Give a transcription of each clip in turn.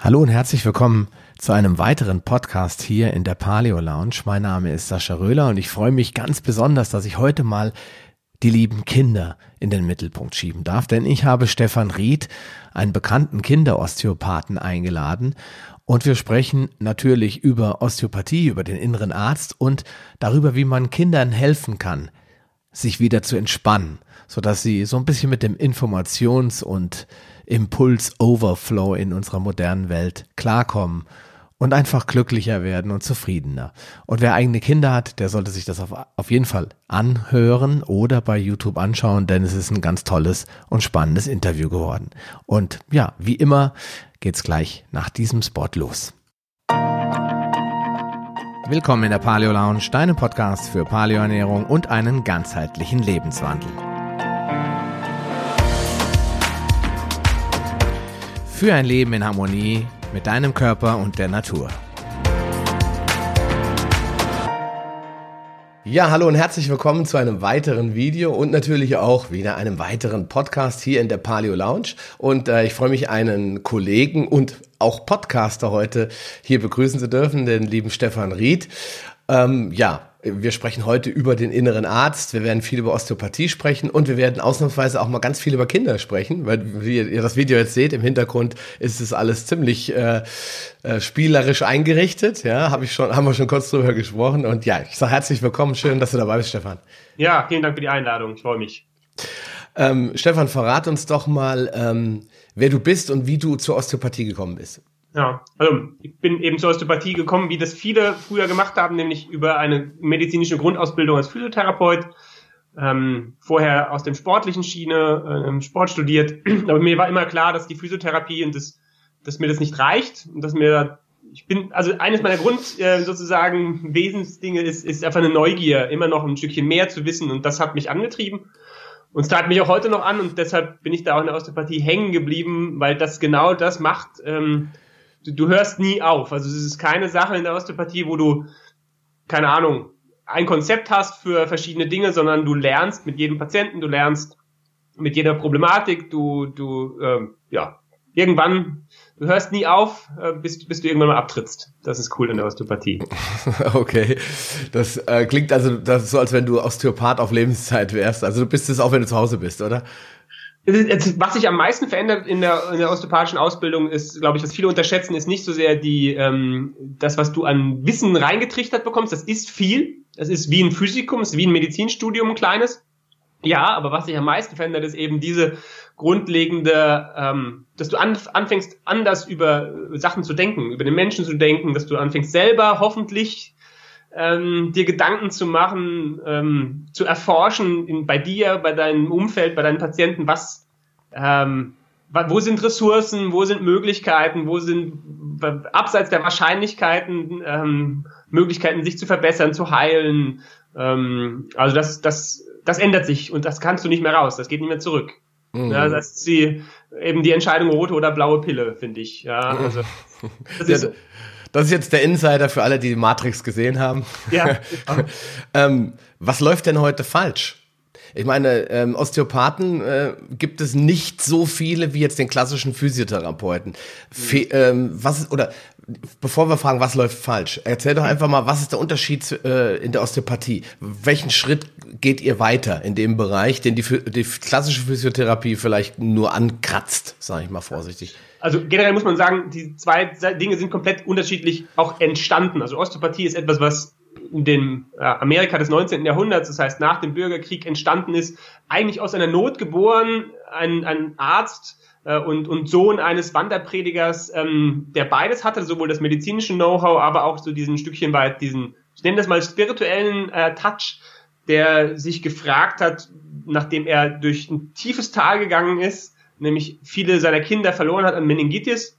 Hallo und herzlich willkommen zu einem weiteren Podcast hier in der Paleo Lounge. Mein Name ist Sascha Röhler und ich freue mich ganz besonders, dass ich heute mal die lieben Kinder in den Mittelpunkt schieben darf, denn ich habe Stefan Ried, einen bekannten Kinderosteopathen, eingeladen und wir sprechen natürlich über Osteopathie, über den inneren Arzt und darüber, wie man Kindern helfen kann, sich wieder zu entspannen, sodass sie so ein bisschen mit dem Informations- und Impuls-Overflow in unserer modernen Welt klarkommen und einfach glücklicher werden und zufriedener. Und wer eigene Kinder hat, der sollte sich das auf, auf jeden Fall anhören oder bei YouTube anschauen, denn es ist ein ganz tolles und spannendes Interview geworden. Und ja, wie immer geht's gleich nach diesem Spot los. Willkommen in der Paleo Lounge, deinem Podcast für Paleoernährung und einen ganzheitlichen Lebenswandel. Für ein Leben in Harmonie mit deinem Körper und der Natur. Ja, hallo und herzlich willkommen zu einem weiteren Video und natürlich auch wieder einem weiteren Podcast hier in der Paleo Lounge. Und äh, ich freue mich, einen Kollegen und auch Podcaster heute hier begrüßen zu dürfen, den lieben Stefan Ried. Ähm, ja, wir sprechen heute über den inneren Arzt, wir werden viel über Osteopathie sprechen und wir werden ausnahmsweise auch mal ganz viel über Kinder sprechen, weil wie ihr das Video jetzt seht, im Hintergrund ist es alles ziemlich äh, äh, spielerisch eingerichtet. Ja, habe ich schon, haben wir schon kurz drüber gesprochen. Und ja, ich sage herzlich willkommen, schön, dass du dabei bist, Stefan. Ja, vielen Dank für die Einladung, ich freue mich. Ähm, Stefan, verrat uns doch mal, ähm, wer du bist und wie du zur Osteopathie gekommen bist. Ja, also ich bin eben zur Osteopathie gekommen, wie das viele früher gemacht haben, nämlich über eine medizinische Grundausbildung als Physiotherapeut. Ähm, vorher aus dem sportlichen Schiene ähm, Sport studiert. Aber mir war immer klar, dass die Physiotherapie und das, dass mir das nicht reicht und dass mir ich bin, also eines meiner Grund äh, sozusagen Wesensdinge ist, ist einfach eine Neugier, immer noch ein Stückchen mehr zu wissen und das hat mich angetrieben. Und es treibt mich auch heute noch an und deshalb bin ich da auch in der Osteopathie hängen geblieben, weil das genau das macht, ähm, du, hörst nie auf. Also es ist keine Sache in der Osteopathie, wo du, keine Ahnung, ein Konzept hast für verschiedene Dinge, sondern du lernst mit jedem Patienten, du lernst mit jeder Problematik, du, du, ähm, ja, irgendwann, du hörst nie auf, äh, bis, bis du irgendwann mal abtrittst. Das ist cool in der Osteopathie. Okay, das äh, klingt also das so, als wenn du Osteopath auf Lebenszeit wärst. Also du bist es auch, wenn du zu Hause bist, oder? Was sich am meisten verändert in der, in der osteopathischen Ausbildung ist, glaube ich, was viele unterschätzen, ist nicht so sehr die, ähm, das, was du an Wissen reingetrichtert bekommst. Das ist viel. Das ist wie ein Physikum, ist wie ein Medizinstudium, ein kleines. Ja, aber was sich am meisten verändert, ist eben diese grundlegende, ähm, dass du an, anfängst, anders über Sachen zu denken, über den Menschen zu denken, dass du anfängst selber hoffentlich ähm, dir Gedanken zu machen, ähm, zu erforschen in, bei dir, bei deinem Umfeld, bei deinen Patienten, was, ähm, wo sind Ressourcen, wo sind Möglichkeiten, wo sind abseits der Wahrscheinlichkeiten ähm, Möglichkeiten, sich zu verbessern, zu heilen. Ähm, also das, das, das ändert sich und das kannst du nicht mehr raus, das geht nicht mehr zurück. Mhm. Ja, das ist die, eben die Entscheidung rote oder blaue Pille, finde ich. Ja, also das ist, das ist jetzt der Insider für alle, die die Matrix gesehen haben. Ja. ähm, was läuft denn heute falsch? Ich meine, ähm, Osteopathen äh, gibt es nicht so viele wie jetzt den klassischen Physiotherapeuten. Fe ähm, was oder bevor wir fragen, was läuft falsch, erzähl doch einfach mal, was ist der Unterschied äh, in der Osteopathie? Welchen Schritt geht ihr weiter in dem Bereich, den die, die klassische Physiotherapie vielleicht nur ankratzt, sage ich mal vorsichtig? Also generell muss man sagen, die zwei Dinge sind komplett unterschiedlich auch entstanden. Also Osteopathie ist etwas, was in dem Amerika des 19. Jahrhunderts, das heißt nach dem Bürgerkrieg entstanden ist, eigentlich aus einer Not geboren, ein, ein Arzt äh, und, und Sohn eines Wanderpredigers, ähm, der beides hatte, sowohl das medizinische Know-how, aber auch so diesen Stückchen weit diesen, ich nenne das mal spirituellen äh, Touch, der sich gefragt hat, nachdem er durch ein tiefes Tal gegangen ist, nämlich viele seiner Kinder verloren hat an Meningitis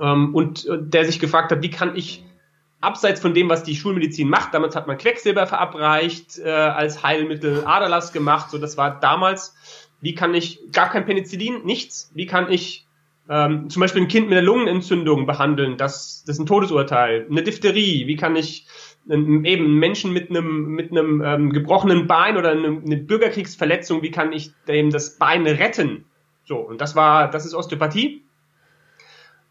ähm, und, und der sich gefragt hat, wie kann ich abseits von dem, was die Schulmedizin macht, damals hat man Quecksilber verabreicht äh, als Heilmittel, Aderlass gemacht, so das war damals, wie kann ich, gar kein Penicillin, nichts, wie kann ich ähm, zum Beispiel ein Kind mit einer Lungenentzündung behandeln, das, das ist ein Todesurteil, eine Diphtherie, wie kann ich eben Menschen mit einem mit einem ähm, gebrochenen Bein oder eine, eine Bürgerkriegsverletzung, wie kann ich dem das Bein retten? So, und das war, das ist Osteopathie.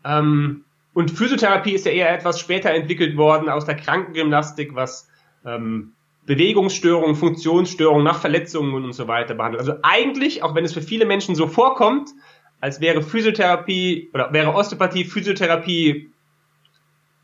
Ähm, und Physiotherapie ist ja eher etwas später entwickelt worden aus der Krankengymnastik, was ähm, Bewegungsstörungen, Funktionsstörungen nach Verletzungen und so weiter behandelt. Also eigentlich, auch wenn es für viele Menschen so vorkommt, als wäre Physiotherapie oder wäre Osteopathie, Physiotherapie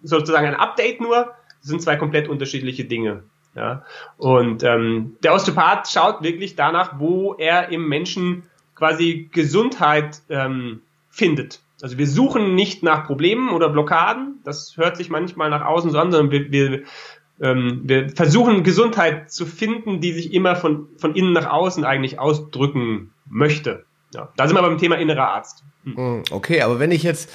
sozusagen ein Update nur, sind zwei komplett unterschiedliche Dinge. Ja? Und ähm, der Osteopath schaut wirklich danach, wo er im Menschen quasi Gesundheit ähm, findet. Also wir suchen nicht nach Problemen oder Blockaden, das hört sich manchmal nach außen so an, sondern wir, wir ähm, wir versuchen Gesundheit zu finden, die sich immer von, von innen nach außen eigentlich ausdrücken möchte. Ja, da sind wir beim Thema innerer Arzt. Hm. Okay, aber wenn ich jetzt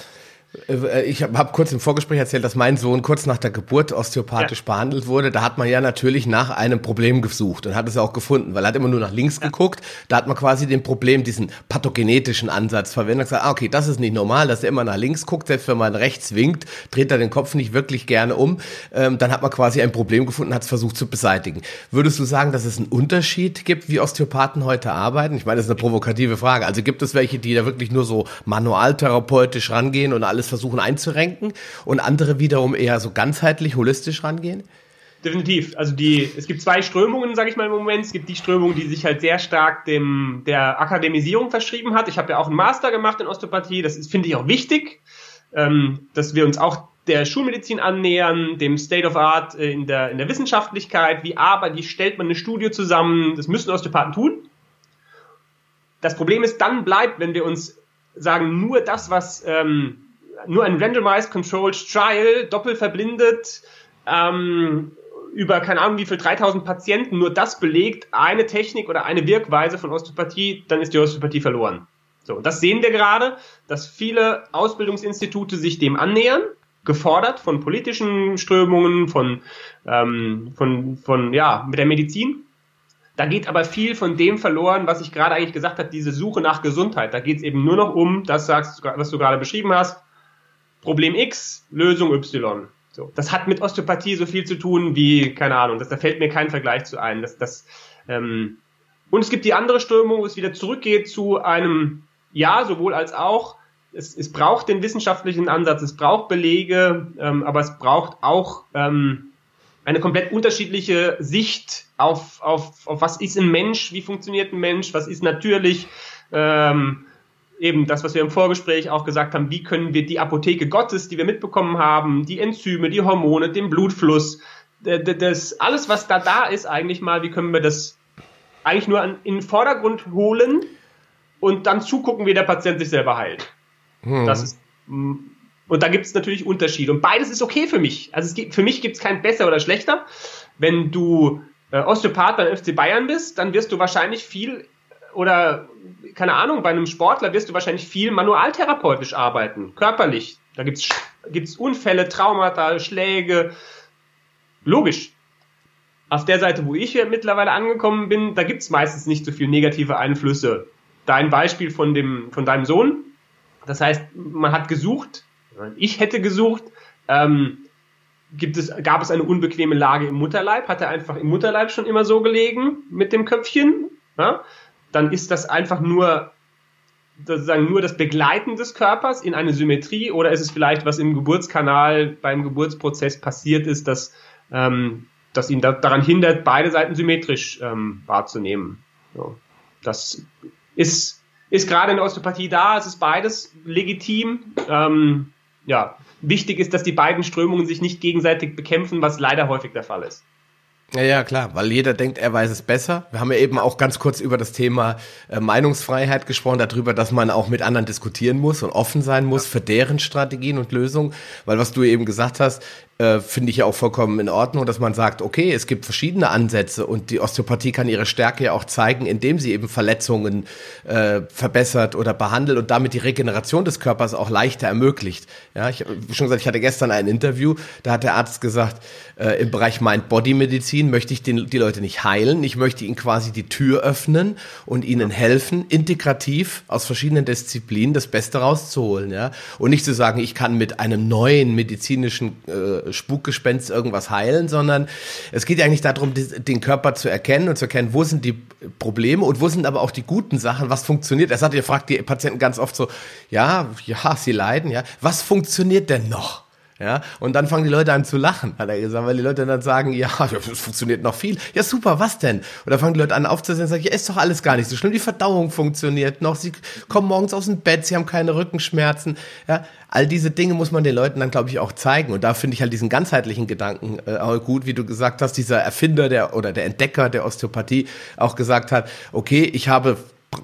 ich habe hab kurz im Vorgespräch erzählt, dass mein Sohn kurz nach der Geburt osteopathisch ja. behandelt wurde. Da hat man ja natürlich nach einem Problem gesucht und hat es auch gefunden, weil er hat immer nur nach links ja. geguckt. Da hat man quasi den Problem, diesen pathogenetischen Ansatz verwendet und gesagt, ah, okay, das ist nicht normal, dass er immer nach links guckt, selbst wenn man rechts winkt, dreht er den Kopf nicht wirklich gerne um. Ähm, dann hat man quasi ein Problem gefunden, hat es versucht zu beseitigen. Würdest du sagen, dass es einen Unterschied gibt, wie Osteopathen heute arbeiten? Ich meine, das ist eine provokative Frage. Also gibt es welche, die da wirklich nur so manualtherapeutisch rangehen und alles alles versuchen einzurenken und andere wiederum eher so ganzheitlich, holistisch rangehen? Definitiv. Also die, es gibt zwei Strömungen, sage ich mal im Moment. Es gibt die Strömung, die sich halt sehr stark dem der Akademisierung verschrieben hat. Ich habe ja auch einen Master gemacht in Osteopathie. Das finde ich auch wichtig, ähm, dass wir uns auch der Schulmedizin annähern, dem State of Art äh, in der in der Wissenschaftlichkeit. Wie aber, wie stellt man eine Studie zusammen? Das müssen Osteopathen tun. Das Problem ist, dann bleibt, wenn wir uns sagen, nur das, was ähm, nur ein randomized controlled trial, doppelverblindet, ähm, über keine Ahnung wie viel 3000 Patienten nur das belegt, eine Technik oder eine Wirkweise von Osteopathie, dann ist die Osteopathie verloren. So, das sehen wir gerade, dass viele Ausbildungsinstitute sich dem annähern, gefordert von politischen Strömungen, von, ähm, von, von ja, mit der Medizin. Da geht aber viel von dem verloren, was ich gerade eigentlich gesagt habe, diese Suche nach Gesundheit. Da geht es eben nur noch um, das sagst, was du gerade beschrieben hast, Problem X, Lösung Y. So, das hat mit Osteopathie so viel zu tun wie, keine Ahnung, das, da fällt mir kein Vergleich zu ein. Das, das, ähm, und es gibt die andere Strömung, wo es wieder zurückgeht zu einem Ja, sowohl als auch. Es, es braucht den wissenschaftlichen Ansatz, es braucht Belege, ähm, aber es braucht auch ähm, eine komplett unterschiedliche Sicht auf, auf, auf was ist ein Mensch, wie funktioniert ein Mensch, was ist natürlich, ähm, eben das, was wir im Vorgespräch auch gesagt haben, wie können wir die Apotheke Gottes, die wir mitbekommen haben, die Enzyme, die Hormone, den Blutfluss, das, alles, was da da ist, eigentlich mal, wie können wir das eigentlich nur an, in den Vordergrund holen und dann zugucken, wie der Patient sich selber heilt. Hm. Das ist, mm, und da gibt es natürlich Unterschiede. Und beides ist okay für mich. Also es gibt, für mich gibt es kein besser oder schlechter. Wenn du äh, Osteopath beim FC Bayern bist, dann wirst du wahrscheinlich viel oder keine Ahnung, bei einem Sportler wirst du wahrscheinlich viel manualtherapeutisch arbeiten, körperlich. Da gibt's gibt's Unfälle, Traumata, Schläge. Logisch. Auf der Seite, wo ich mittlerweile angekommen bin, da gibt's meistens nicht so viel negative Einflüsse. Dein Beispiel von dem, von deinem Sohn. Das heißt, man hat gesucht, ich hätte gesucht, ähm, gibt es, gab es eine unbequeme Lage im Mutterleib, hat er einfach im Mutterleib schon immer so gelegen mit dem Köpfchen. Ja? Dann ist das einfach nur sozusagen nur das Begleiten des Körpers in eine Symmetrie oder ist es vielleicht, was im Geburtskanal beim Geburtsprozess passiert ist, dass, ähm, dass ihn da, daran hindert, beide Seiten symmetrisch ähm, wahrzunehmen. So. Das ist, ist gerade in der Osteopathie da, es ist beides legitim. Ähm, ja, wichtig ist, dass die beiden Strömungen sich nicht gegenseitig bekämpfen, was leider häufig der Fall ist. Ja, ja, klar, weil jeder denkt, er weiß es besser. Wir haben ja eben auch ganz kurz über das Thema äh, Meinungsfreiheit gesprochen, darüber, dass man auch mit anderen diskutieren muss und offen sein muss für deren Strategien und Lösungen. Weil was du eben gesagt hast, äh, finde ich ja auch vollkommen in Ordnung, dass man sagt, okay, es gibt verschiedene Ansätze und die Osteopathie kann ihre Stärke ja auch zeigen, indem sie eben Verletzungen äh, verbessert oder behandelt und damit die Regeneration des Körpers auch leichter ermöglicht. Ja, ich habe schon gesagt, ich hatte gestern ein Interview, da hat der Arzt gesagt, äh, im Bereich Mind-Body-Medizin Medizin möchte ich den, die Leute nicht heilen, ich möchte ihnen quasi die Tür öffnen und ihnen helfen, integrativ aus verschiedenen Disziplinen das Beste rauszuholen, ja. Und nicht zu sagen, ich kann mit einem neuen medizinischen äh, Spukgespenst irgendwas heilen, sondern es geht ja eigentlich darum, den Körper zu erkennen und zu erkennen, wo sind die Probleme und wo sind aber auch die guten Sachen, was funktioniert. Er sagt, ihr fragt die Patienten ganz oft so, ja, ja, sie leiden, ja, was funktioniert denn noch? Ja, und dann fangen die Leute an zu lachen, hat er gesagt, weil die Leute dann sagen, ja, das funktioniert noch viel. Ja, super, was denn? Und dann fangen die Leute an aufzusehen und sagen, ja, ist doch alles gar nicht so schlimm. Die Verdauung funktioniert noch. Sie kommen morgens aus dem Bett, sie haben keine Rückenschmerzen. Ja, all diese Dinge muss man den Leuten dann, glaube ich, auch zeigen. Und da finde ich halt diesen ganzheitlichen Gedanken äh, gut, wie du gesagt hast, dieser Erfinder der oder der Entdecker der Osteopathie auch gesagt hat, okay, ich habe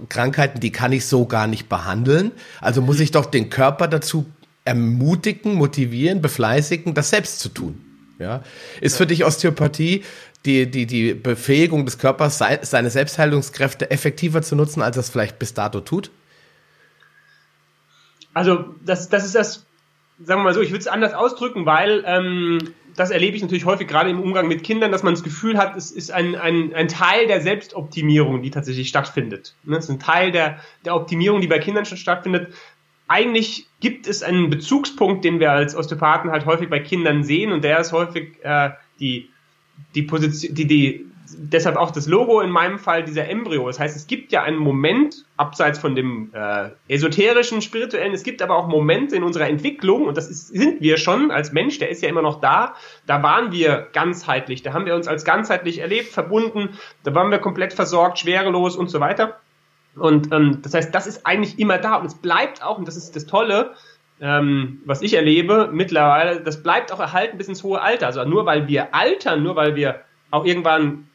Krankheiten, die kann ich so gar nicht behandeln. Also muss ich doch den Körper dazu ermutigen, motivieren, befleißigen, das selbst zu tun. Ja? Ist für dich Osteopathie die, die, die Befähigung des Körpers, seine Selbstheilungskräfte effektiver zu nutzen, als es vielleicht bis dato tut? Also, das, das ist das, sagen wir mal so, ich würde es anders ausdrücken, weil ähm, das erlebe ich natürlich häufig gerade im Umgang mit Kindern, dass man das Gefühl hat, es ist ein, ein, ein Teil der Selbstoptimierung, die tatsächlich stattfindet. Ne, es ist ein Teil der, der Optimierung, die bei Kindern schon stattfindet, eigentlich gibt es einen Bezugspunkt, den wir als Osteopathen halt häufig bei Kindern sehen und der ist häufig äh, die, die Position, die, die, deshalb auch das Logo in meinem Fall dieser Embryo. Das heißt, es gibt ja einen Moment, abseits von dem äh, esoterischen, spirituellen, es gibt aber auch Momente in unserer Entwicklung und das ist, sind wir schon als Mensch, der ist ja immer noch da, da waren wir ganzheitlich, da haben wir uns als ganzheitlich erlebt, verbunden, da waren wir komplett versorgt, schwerelos und so weiter. Und ähm, das heißt, das ist eigentlich immer da und es bleibt auch, und das ist das Tolle, ähm, was ich erlebe mittlerweile, das bleibt auch erhalten bis ins hohe Alter. Also nur weil wir altern, nur weil wir auch irgendwann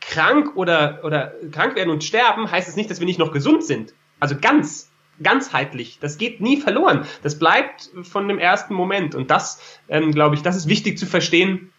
krank oder, oder krank werden und sterben, heißt es nicht, dass wir nicht noch gesund sind. Also ganz, ganzheitlich. Das geht nie verloren. Das bleibt von dem ersten Moment. Und das, ähm, glaube ich, das ist wichtig zu verstehen.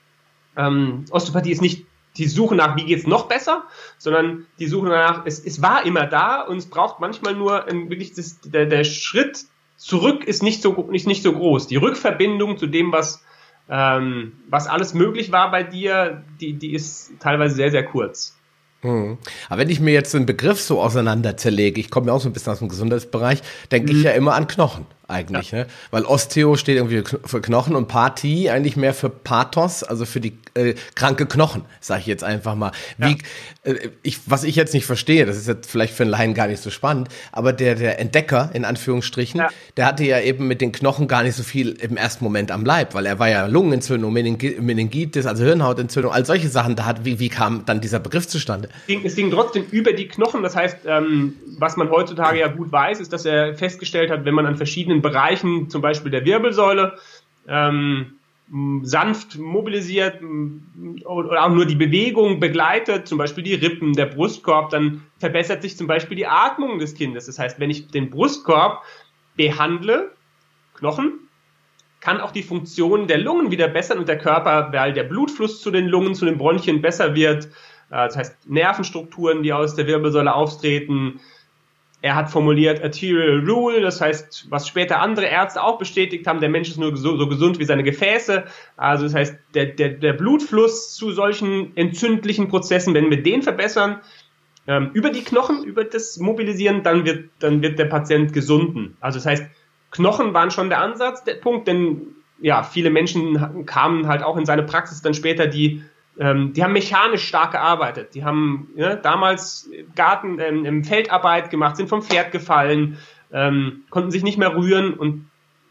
Ähm, Osteopathie ist nicht die Suche nach, wie geht's noch besser, sondern die Suche nach, es, es war immer da und es braucht manchmal nur ein, wirklich das, der, der Schritt zurück ist nicht so, nicht, nicht so groß. Die Rückverbindung zu dem, was, ähm, was alles möglich war bei dir, die, die ist teilweise sehr, sehr kurz. Hm. Aber wenn ich mir jetzt den Begriff so auseinander zerlege, ich komme ja auch so ein bisschen aus dem Gesundheitsbereich, denke mhm. ich ja immer an Knochen eigentlich, ja. ne? Weil Osteo steht irgendwie für Knochen und Partie eigentlich mehr für Pathos, also für die äh, kranke Knochen, sage ich jetzt einfach mal. Wie, ja. äh, ich, was ich jetzt nicht verstehe, das ist jetzt vielleicht für einen Laien gar nicht so spannend, aber der, der Entdecker, in Anführungsstrichen, ja. der hatte ja eben mit den Knochen gar nicht so viel im ersten Moment am Leib, weil er war ja Lungenentzündung, Meningitis, also Hirnhautentzündung, all solche Sachen da hat. Wie, wie kam dann dieser Begriff zustande? Es ging, es ging trotzdem über die Knochen, das heißt, ähm, was man heutzutage ja gut weiß, ist, dass er festgestellt hat, wenn man an verschiedenen Bereichen, zum Beispiel der Wirbelsäule, ähm, sanft mobilisiert oder auch nur die Bewegung begleitet, zum Beispiel die Rippen, der Brustkorb, dann verbessert sich zum Beispiel die Atmung des Kindes. Das heißt, wenn ich den Brustkorb behandle, Knochen, kann auch die Funktion der Lungen wieder bessern und der Körper, weil der Blutfluss zu den Lungen, zu den Bronchien besser wird. Äh, das heißt, Nervenstrukturen, die aus der Wirbelsäule auftreten, er hat formuliert Arterial Rule, das heißt, was später andere Ärzte auch bestätigt haben, der Mensch ist nur so, so gesund wie seine Gefäße. Also das heißt, der, der, der Blutfluss zu solchen entzündlichen Prozessen, wenn wir den verbessern, ähm, über die Knochen, über das Mobilisieren, dann wird, dann wird der Patient gesunden. Also das heißt, Knochen waren schon der Ansatz, der Punkt, denn ja, viele Menschen kamen halt auch in seine Praxis dann später, die ähm, die haben mechanisch stark gearbeitet. Die haben ja, damals Garten, ähm, Feldarbeit gemacht, sind vom Pferd gefallen, ähm, konnten sich nicht mehr rühren und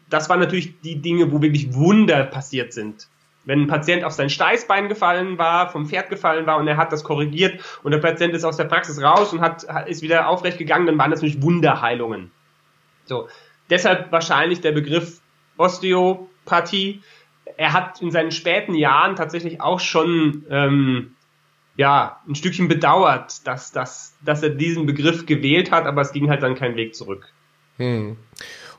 das waren natürlich die Dinge, wo wirklich Wunder passiert sind. Wenn ein Patient auf sein Steißbein gefallen war, vom Pferd gefallen war und er hat das korrigiert und der Patient ist aus der Praxis raus und hat, ist wieder aufrecht gegangen, dann waren das natürlich Wunderheilungen. So. Deshalb wahrscheinlich der Begriff Osteopathie, er hat in seinen späten Jahren tatsächlich auch schon ähm, ja ein Stückchen bedauert, dass, dass, dass er diesen Begriff gewählt hat, aber es ging halt dann kein Weg zurück. Hm.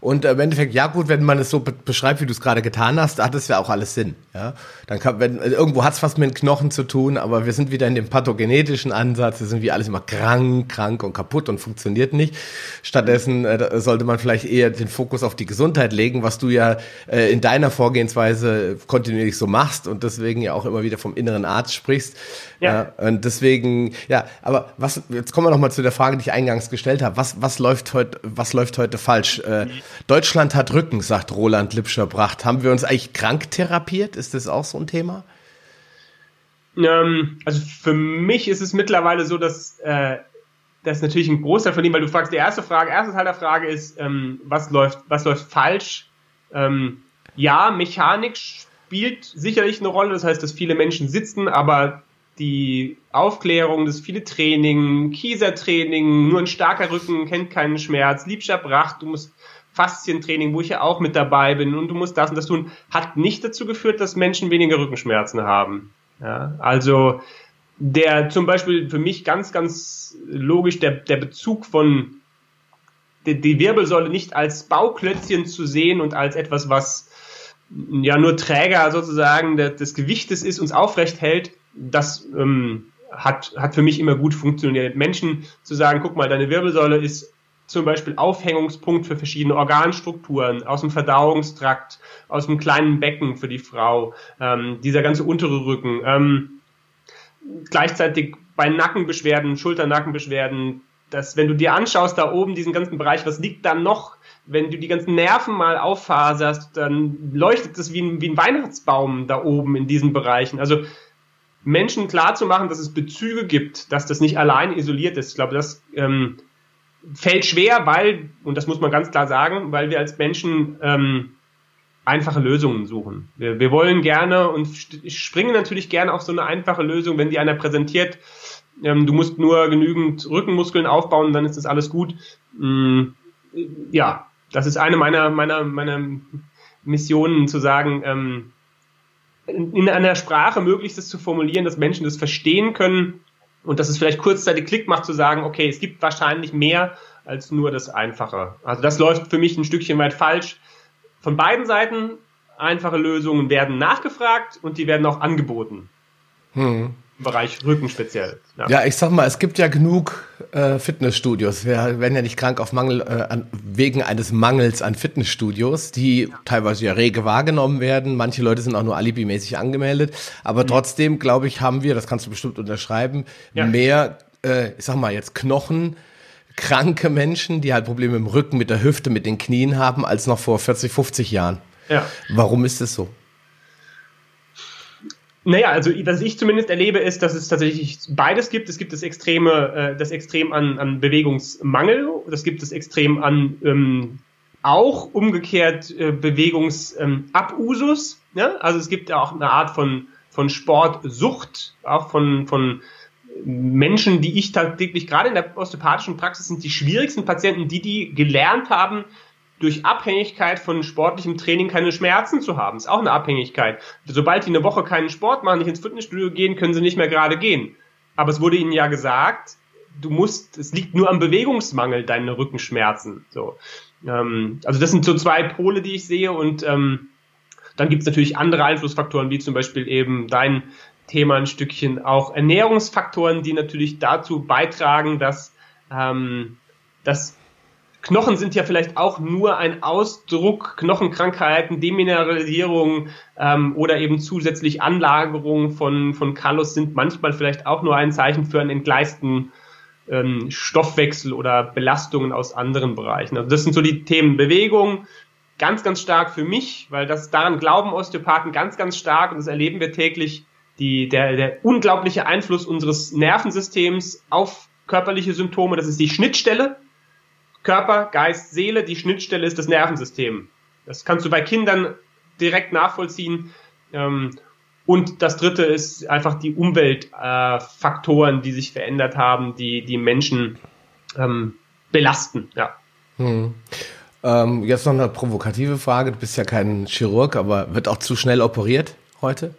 Und im Endeffekt, ja gut, wenn man es so be beschreibt, wie du es gerade getan hast, hat es ja auch alles Sinn. Ja? Dann kann, wenn, also irgendwo hat es was mit den Knochen zu tun, aber wir sind wieder in dem pathogenetischen Ansatz, wir sind wie alles immer krank, krank und kaputt und funktioniert nicht. Stattdessen äh, sollte man vielleicht eher den Fokus auf die Gesundheit legen, was du ja äh, in deiner Vorgehensweise kontinuierlich so machst und deswegen ja auch immer wieder vom inneren Arzt sprichst. Ja. ja. und deswegen, ja, aber was, jetzt kommen wir nochmal zu der Frage, die ich eingangs gestellt habe. Was, was läuft heute, was läuft heute falsch? Äh, Deutschland hat Rücken, sagt Roland Lipscher-Bracht. Haben wir uns eigentlich krank therapiert? Ist das auch so ein Thema? Ähm, also für mich ist es mittlerweile so, dass äh, das natürlich ein großer von dem, weil du fragst, die erste Frage, erste Teil der Frage ist, ähm, was läuft, was läuft falsch? Ähm, ja, Mechanik spielt sicherlich eine Rolle. Das heißt, dass viele Menschen sitzen, aber die Aufklärung, das viele Training, Kiesertraining, nur ein starker Rücken kennt keinen Schmerz, Liebscher Bracht, du musst Faszientraining, wo ich ja auch mit dabei bin und du musst das und das tun, hat nicht dazu geführt, dass Menschen weniger Rückenschmerzen haben. Ja, also der zum Beispiel für mich ganz, ganz logisch der, der Bezug von die, die Wirbelsäule nicht als Bauklötzchen zu sehen und als etwas, was ja nur Träger sozusagen des Gewichtes ist, uns aufrecht hält, das ähm, hat, hat für mich immer gut funktioniert. Menschen zu sagen, guck mal, deine Wirbelsäule ist zum Beispiel Aufhängungspunkt für verschiedene Organstrukturen aus dem Verdauungstrakt, aus dem kleinen Becken für die Frau, ähm, dieser ganze untere Rücken. Ähm, gleichzeitig bei Nackenbeschwerden, Schulternackenbeschwerden, dass wenn du dir anschaust, da oben diesen ganzen Bereich, was liegt da noch? Wenn du die ganzen Nerven mal auffaserst, dann leuchtet es wie ein, wie ein Weihnachtsbaum da oben in diesen Bereichen. Also Menschen klar zu machen, dass es Bezüge gibt, dass das nicht allein isoliert ist. Ich glaube, das ähm, fällt schwer, weil, und das muss man ganz klar sagen, weil wir als Menschen ähm, einfache Lösungen suchen. Wir, wir wollen gerne und springen natürlich gerne auf so eine einfache Lösung, wenn die einer präsentiert. Ähm, du musst nur genügend Rückenmuskeln aufbauen, dann ist das alles gut. Ähm, ja, das ist eine meiner, meiner, meiner Missionen zu sagen, ähm, in einer Sprache möglichst zu formulieren, dass Menschen das verstehen können und dass es vielleicht kurzzeitig Klick macht zu sagen, okay, es gibt wahrscheinlich mehr als nur das Einfache. Also das läuft für mich ein Stückchen weit falsch. Von beiden Seiten einfache Lösungen werden nachgefragt und die werden auch angeboten. Hm. Bereich Rücken speziell. Ja. ja. ich sag mal, es gibt ja genug äh, Fitnessstudios. Wir werden ja nicht krank auf Mangel, äh, an, wegen eines Mangels an Fitnessstudios, die ja. teilweise ja rege wahrgenommen werden. Manche Leute sind auch nur alibimäßig angemeldet. Aber mhm. trotzdem, glaube ich, haben wir, das kannst du bestimmt unterschreiben, ja. mehr, äh, ich sag mal jetzt Knochen, kranke Menschen, die halt Probleme im Rücken, mit der Hüfte, mit den Knien haben, als noch vor 40, 50 Jahren. Ja. Warum ist es so? Naja, also was ich zumindest erlebe, ist, dass es tatsächlich beides gibt. Es gibt das Extreme, äh, das Extrem an, an Bewegungsmangel, das gibt es Extrem an ähm, auch umgekehrt äh, Bewegungsabusus. Ähm, ja? Also es gibt auch eine Art von, von Sportsucht, auch von, von Menschen, die ich tagtäglich gerade in der osteopathischen Praxis sind die schwierigsten Patienten, die die gelernt haben, durch Abhängigkeit von sportlichem Training keine Schmerzen zu haben. Ist auch eine Abhängigkeit. Sobald die eine Woche keinen Sport machen, nicht ins Fitnessstudio gehen, können sie nicht mehr gerade gehen. Aber es wurde ihnen ja gesagt, du musst, es liegt nur am Bewegungsmangel, deine Rückenschmerzen. So. Ähm, also das sind so zwei Pole, die ich sehe und ähm, dann gibt es natürlich andere Einflussfaktoren, wie zum Beispiel eben dein Thema ein Stückchen auch Ernährungsfaktoren, die natürlich dazu beitragen, dass, ähm, dass Knochen sind ja vielleicht auch nur ein Ausdruck, Knochenkrankheiten, Demineralisierung ähm, oder eben zusätzlich Anlagerung von, von Kallus sind manchmal vielleicht auch nur ein Zeichen für einen entgleisten ähm, Stoffwechsel oder Belastungen aus anderen Bereichen. Also das sind so die Themen Bewegung, ganz, ganz stark für mich, weil das daran glauben Osteopathen ganz, ganz stark und das erleben wir täglich, die, der, der unglaubliche Einfluss unseres Nervensystems auf körperliche Symptome, das ist die Schnittstelle Körper, Geist, Seele, die Schnittstelle ist das Nervensystem. Das kannst du bei Kindern direkt nachvollziehen. Ähm, und das dritte ist einfach die Umweltfaktoren, die sich verändert haben, die die Menschen ähm, belasten. Ja. Hm. Ähm, jetzt noch eine provokative Frage. Du bist ja kein Chirurg, aber wird auch zu schnell operiert heute?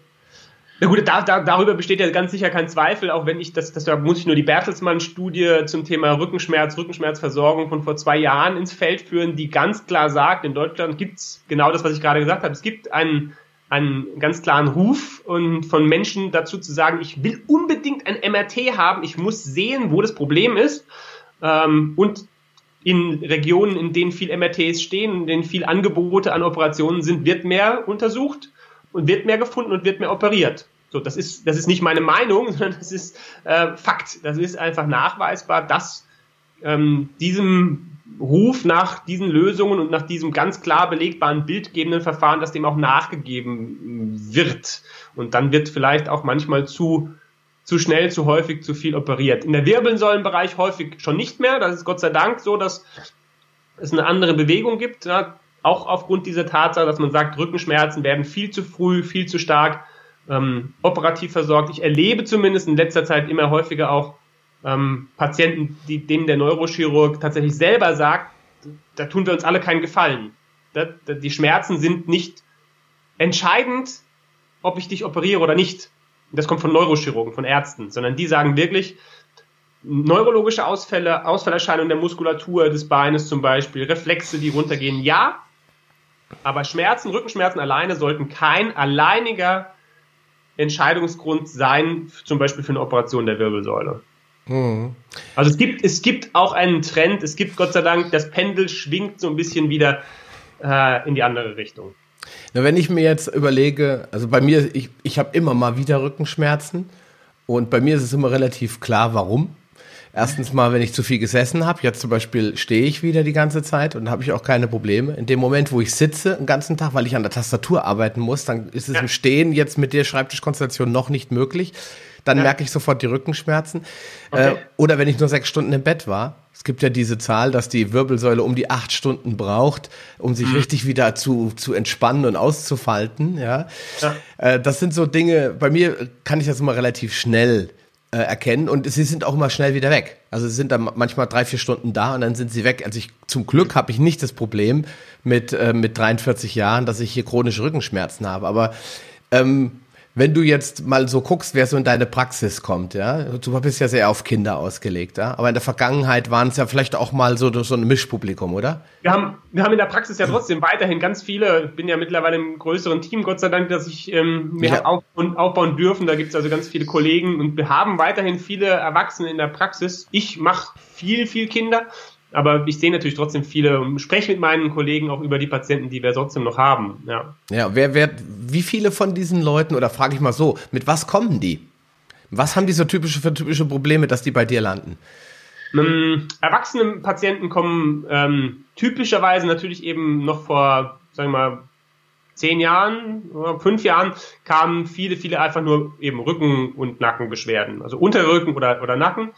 Na gut, da, da, darüber besteht ja ganz sicher kein Zweifel, auch wenn ich das, das da muss ich nur die Bertelsmann-Studie zum Thema Rückenschmerz, Rückenschmerzversorgung von vor zwei Jahren ins Feld führen, die ganz klar sagt, in Deutschland gibt's genau das, was ich gerade gesagt habe. Es gibt einen, einen ganz klaren Ruf und von Menschen dazu zu sagen, ich will unbedingt ein MRT haben, ich muss sehen, wo das Problem ist. Ähm, und in Regionen, in denen viel MRTs stehen, in denen viel Angebote an Operationen sind, wird mehr untersucht und wird mehr gefunden und wird mehr operiert. So, das ist, das ist nicht meine Meinung, sondern das ist äh, Fakt. Das ist einfach nachweisbar, dass ähm, diesem Ruf nach diesen Lösungen und nach diesem ganz klar belegbaren bildgebenden Verfahren, dass dem auch nachgegeben wird. Und dann wird vielleicht auch manchmal zu, zu schnell, zu häufig, zu viel operiert. In der Wirbelsäulenbereich häufig schon nicht mehr. Das ist Gott sei Dank so, dass es eine andere Bewegung gibt. Ja, auch aufgrund dieser Tatsache, dass man sagt, Rückenschmerzen werden viel zu früh, viel zu stark ähm, operativ versorgt. Ich erlebe zumindest in letzter Zeit immer häufiger auch ähm, Patienten, die, denen der Neurochirurg tatsächlich selber sagt, da tun wir uns alle keinen Gefallen. Da, da, die Schmerzen sind nicht entscheidend, ob ich dich operiere oder nicht. Das kommt von Neurochirurgen, von Ärzten, sondern die sagen wirklich, neurologische Ausfälle, Ausfallerscheinungen der Muskulatur des Beines zum Beispiel, Reflexe, die runtergehen, ja, aber Schmerzen, Rückenschmerzen alleine sollten kein alleiniger Entscheidungsgrund sein, zum Beispiel für eine Operation der Wirbelsäule. Mhm. Also es gibt, es gibt auch einen Trend, es gibt Gott sei Dank, das Pendel schwingt so ein bisschen wieder äh, in die andere Richtung. Na, wenn ich mir jetzt überlege, also bei mir, ich, ich habe immer mal wieder Rückenschmerzen und bei mir ist es immer relativ klar, warum. Erstens mal, wenn ich zu viel gesessen habe, jetzt zum Beispiel stehe ich wieder die ganze Zeit und habe ich auch keine Probleme. In dem Moment, wo ich sitze, den ganzen Tag, weil ich an der Tastatur arbeiten muss, dann ist es ja. im Stehen jetzt mit der Schreibtischkonstellation noch nicht möglich. Dann ja. merke ich sofort die Rückenschmerzen. Okay. Äh, oder wenn ich nur sechs Stunden im Bett war. Es gibt ja diese Zahl, dass die Wirbelsäule um die acht Stunden braucht, um sich mhm. richtig wieder zu, zu entspannen und auszufalten. Ja. ja. Äh, das sind so Dinge, bei mir kann ich das immer relativ schnell äh, erkennen und sie sind auch immer schnell wieder weg. Also sie sind dann manchmal drei, vier Stunden da und dann sind sie weg. Also ich, zum Glück habe ich nicht das Problem mit, äh, mit 43 Jahren, dass ich hier chronische Rückenschmerzen habe. Aber ähm, wenn du jetzt mal so guckst, wer so in deine Praxis kommt, ja, du bist ja sehr auf Kinder ausgelegt, ja, aber in der Vergangenheit waren es ja vielleicht auch mal so, so ein Mischpublikum, oder? Wir haben, wir haben in der Praxis ja trotzdem weiterhin ganz viele, ich bin ja mittlerweile im größeren Team, Gott sei Dank, dass ich ähm, mir ja. aufbauen, aufbauen dürfen, da gibt es also ganz viele Kollegen und wir haben weiterhin viele Erwachsene in der Praxis. Ich mache viel, viel Kinder, aber ich sehe natürlich trotzdem viele und spreche mit meinen Kollegen auch über die Patienten, die wir trotzdem noch haben. Ja, ja wer, wer, wie viele von diesen Leuten, oder frage ich mal so, mit was kommen die? Was haben die so typische, für typische Probleme, dass die bei dir landen? Ähm, erwachsene Patienten kommen ähm, typischerweise natürlich eben noch vor, sagen wir mal, zehn Jahren oder fünf Jahren kamen viele, viele einfach nur eben Rücken- und Nackenbeschwerden, also Unterrücken oder, oder Nacken.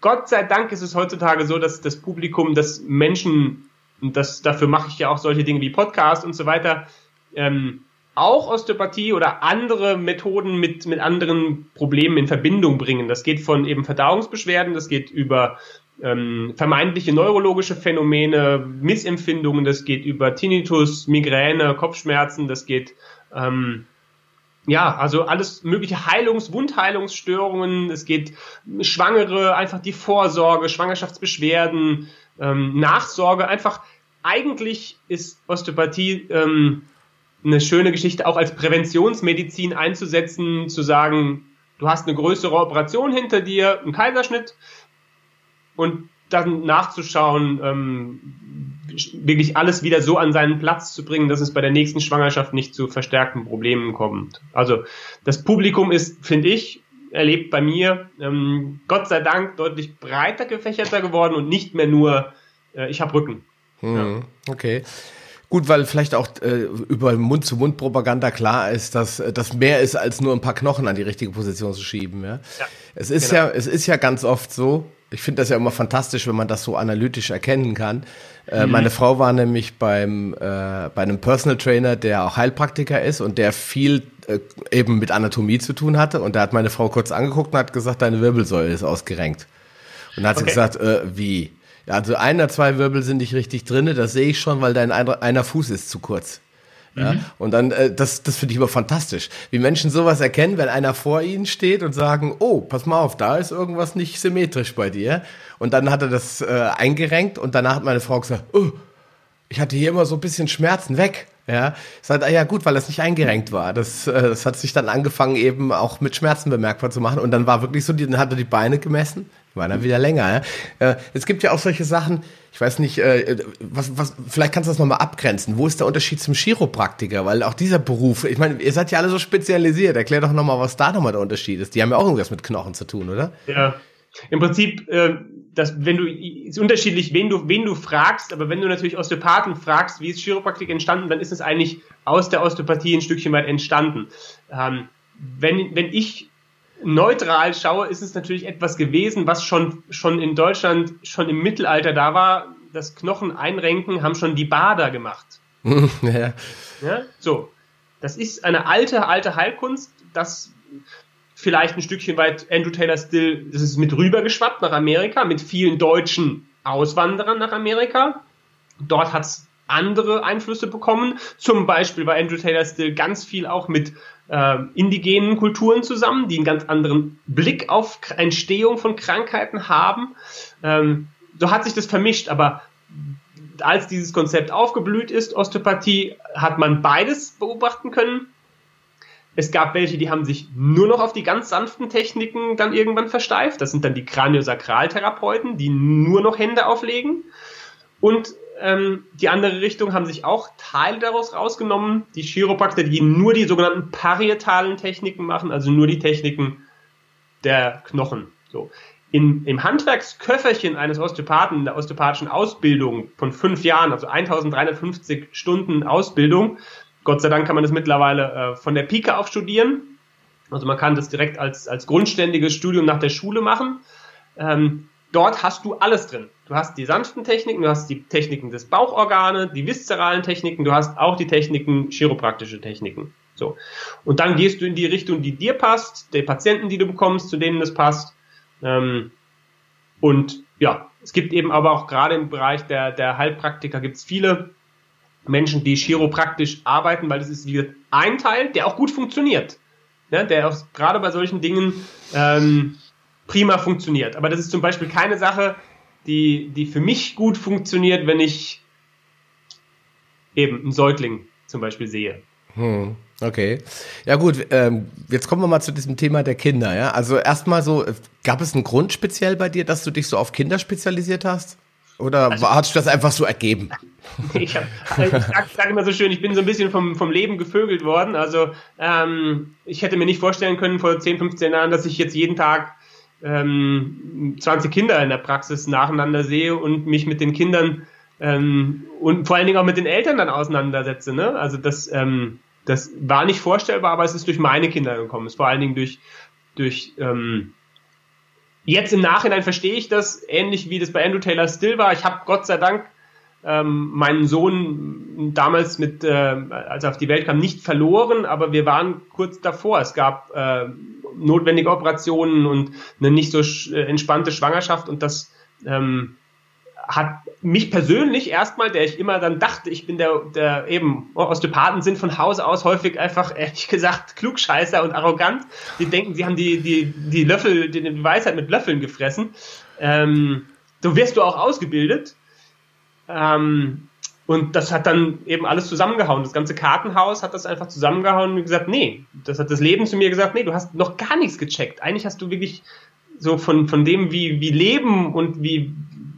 Gott sei Dank ist es heutzutage so, dass das Publikum, dass Menschen, und das, dafür mache ich ja auch solche Dinge wie Podcast und so weiter, ähm, auch Osteopathie oder andere Methoden mit, mit anderen Problemen in Verbindung bringen. Das geht von eben Verdauungsbeschwerden, das geht über ähm, vermeintliche neurologische Phänomene, Missempfindungen, das geht über Tinnitus, Migräne, Kopfschmerzen, das geht ähm, ja, also alles mögliche Heilungs-, Wundheilungsstörungen, es geht Schwangere, einfach die Vorsorge, Schwangerschaftsbeschwerden, ähm, Nachsorge, einfach eigentlich ist Osteopathie ähm, eine schöne Geschichte auch als Präventionsmedizin einzusetzen, zu sagen, du hast eine größere Operation hinter dir, einen Kaiserschnitt und dann nachzuschauen, ähm, wirklich alles wieder so an seinen Platz zu bringen, dass es bei der nächsten Schwangerschaft nicht zu verstärkten Problemen kommt. Also das Publikum ist, finde ich, erlebt bei mir, ähm, Gott sei Dank deutlich breiter gefächerter geworden und nicht mehr nur, äh, ich habe Rücken. Hm, ja. Okay. Gut, weil vielleicht auch äh, über Mund-zu-Mund-Propaganda klar ist, dass äh, das mehr ist, als nur ein paar Knochen an die richtige Position zu schieben. Ja? ja es ist genau. ja, es ist ja ganz oft so, ich finde das ja immer fantastisch, wenn man das so analytisch erkennen kann. Äh, mhm. Meine Frau war nämlich beim äh, bei einem Personal Trainer, der auch Heilpraktiker ist und der viel äh, eben mit Anatomie zu tun hatte. Und da hat meine Frau kurz angeguckt und hat gesagt, deine Wirbelsäule ist ausgerenkt. Und dann hat okay. sie gesagt, äh, wie? Ja, also ein oder zwei Wirbel sind nicht richtig drinne, das sehe ich schon, weil dein einer Fuß ist zu kurz. Ja? Mhm. Und dann, äh, das, das finde ich immer fantastisch, wie Menschen sowas erkennen, wenn einer vor ihnen steht und sagen, oh, pass mal auf, da ist irgendwas nicht symmetrisch bei dir. Und dann hat er das äh, eingerenkt und danach hat meine Frau gesagt, oh, ich hatte hier immer so ein bisschen Schmerzen weg. Ja, sagt, ah ja gut, weil das nicht eingerenkt war. Das, äh, das hat sich dann angefangen eben auch mit Schmerzen bemerkbar zu machen. Und dann war wirklich so, dann hat er die Beine gemessen, war dann wieder länger. Ja? Äh, es gibt ja auch solche Sachen, ich weiß nicht, äh, was, was, vielleicht kannst du das nochmal abgrenzen. Wo ist der Unterschied zum Chiropraktiker? Weil auch dieser Beruf, ich meine, ihr seid ja alle so spezialisiert. Erklär doch nochmal, was da nochmal der Unterschied ist. Die haben ja auch irgendwas mit Knochen zu tun, oder? Ja. Im Prinzip, äh, das, wenn du, ist unterschiedlich, wen du, wen du fragst, aber wenn du natürlich Osteopathen fragst, wie ist Chiropraktik entstanden, dann ist es eigentlich aus der Osteopathie ein Stückchen weit entstanden. Ähm, wenn, wenn ich neutral schaue, ist es natürlich etwas gewesen, was schon, schon in Deutschland schon im Mittelalter da war. Das Knochen einrenken haben schon die Bader gemacht. ja. ja. So. Das ist eine alte, alte Heilkunst, das vielleicht ein Stückchen weit Andrew Taylor Still, das ist mit rübergeschwappt nach Amerika, mit vielen deutschen Auswanderern nach Amerika. Dort hat es andere Einflüsse bekommen. Zum Beispiel war Andrew Taylor Still ganz viel auch mit äh, indigenen Kulturen zusammen, die einen ganz anderen Blick auf Entstehung von Krankheiten haben. Ähm, so hat sich das vermischt, aber als dieses Konzept aufgeblüht ist, Osteopathie, hat man beides beobachten können. Es gab welche, die haben sich nur noch auf die ganz sanften Techniken dann irgendwann versteift. Das sind dann die Kraniosakraltherapeuten, die nur noch Hände auflegen. Und ähm, die andere Richtung haben sich auch Teile daraus rausgenommen. Die Chiropraktiker, die nur die sogenannten parietalen Techniken machen, also nur die Techniken der Knochen. So. In, Im Handwerksköfferchen eines Osteopathen in der osteopathischen Ausbildung von fünf Jahren, also 1350 Stunden Ausbildung, Gott sei Dank kann man das mittlerweile äh, von der Pike auf studieren. Also man kann das direkt als, als grundständiges Studium nach der Schule machen. Ähm, dort hast du alles drin. Du hast die sanften Techniken, du hast die Techniken des Bauchorgane, die viszeralen Techniken, du hast auch die Techniken, chiropraktische Techniken. So. Und dann gehst du in die Richtung, die dir passt, der Patienten, die du bekommst, zu denen das passt. Ähm, und ja, es gibt eben aber auch gerade im Bereich der, der Heilpraktiker gibt es viele Menschen, die chiropraktisch arbeiten, weil das ist wie ein Teil, der auch gut funktioniert. Ne, der auch gerade bei solchen Dingen ähm, prima funktioniert. Aber das ist zum Beispiel keine Sache, die, die für mich gut funktioniert, wenn ich eben einen Säugling zum Beispiel sehe. Hm, okay. Ja gut, ähm, jetzt kommen wir mal zu diesem Thema der Kinder. Ja? Also erstmal so, gab es einen Grund speziell bei dir, dass du dich so auf Kinder spezialisiert hast? Oder also, hat sich das einfach so ergeben? ich, hab, ich sag, sag, immer so schön, ich bin so ein bisschen vom, vom Leben gevögelt worden. Also ähm, ich hätte mir nicht vorstellen können vor 10, 15 Jahren, dass ich jetzt jeden Tag ähm, 20 Kinder in der Praxis nacheinander sehe und mich mit den Kindern ähm, und vor allen Dingen auch mit den Eltern dann auseinandersetze. Ne? Also das, ähm, das war nicht vorstellbar, aber es ist durch meine Kinder gekommen. Es ist vor allen Dingen durch, durch ähm, Jetzt im Nachhinein verstehe ich das, ähnlich wie das bei Andrew Taylor Still war. Ich habe Gott sei Dank ähm, meinen Sohn damals mit, äh, als er auf die Welt kam, nicht verloren, aber wir waren kurz davor. Es gab äh, notwendige Operationen und eine nicht so äh, entspannte Schwangerschaft und das ähm, hat mich persönlich erstmal, der ich immer dann dachte, ich bin der, der eben, Osteopathen sind von Hause aus häufig einfach, ehrlich gesagt, klugscheißer und arrogant. Die denken, sie haben die, die, die Löffel, die Weisheit mit Löffeln gefressen. Ähm, so wirst du auch ausgebildet. Ähm, und das hat dann eben alles zusammengehauen. Das ganze Kartenhaus hat das einfach zusammengehauen und gesagt, nee, das hat das Leben zu mir gesagt, nee, du hast noch gar nichts gecheckt. Eigentlich hast du wirklich so von, von dem, wie, wie Leben und wie,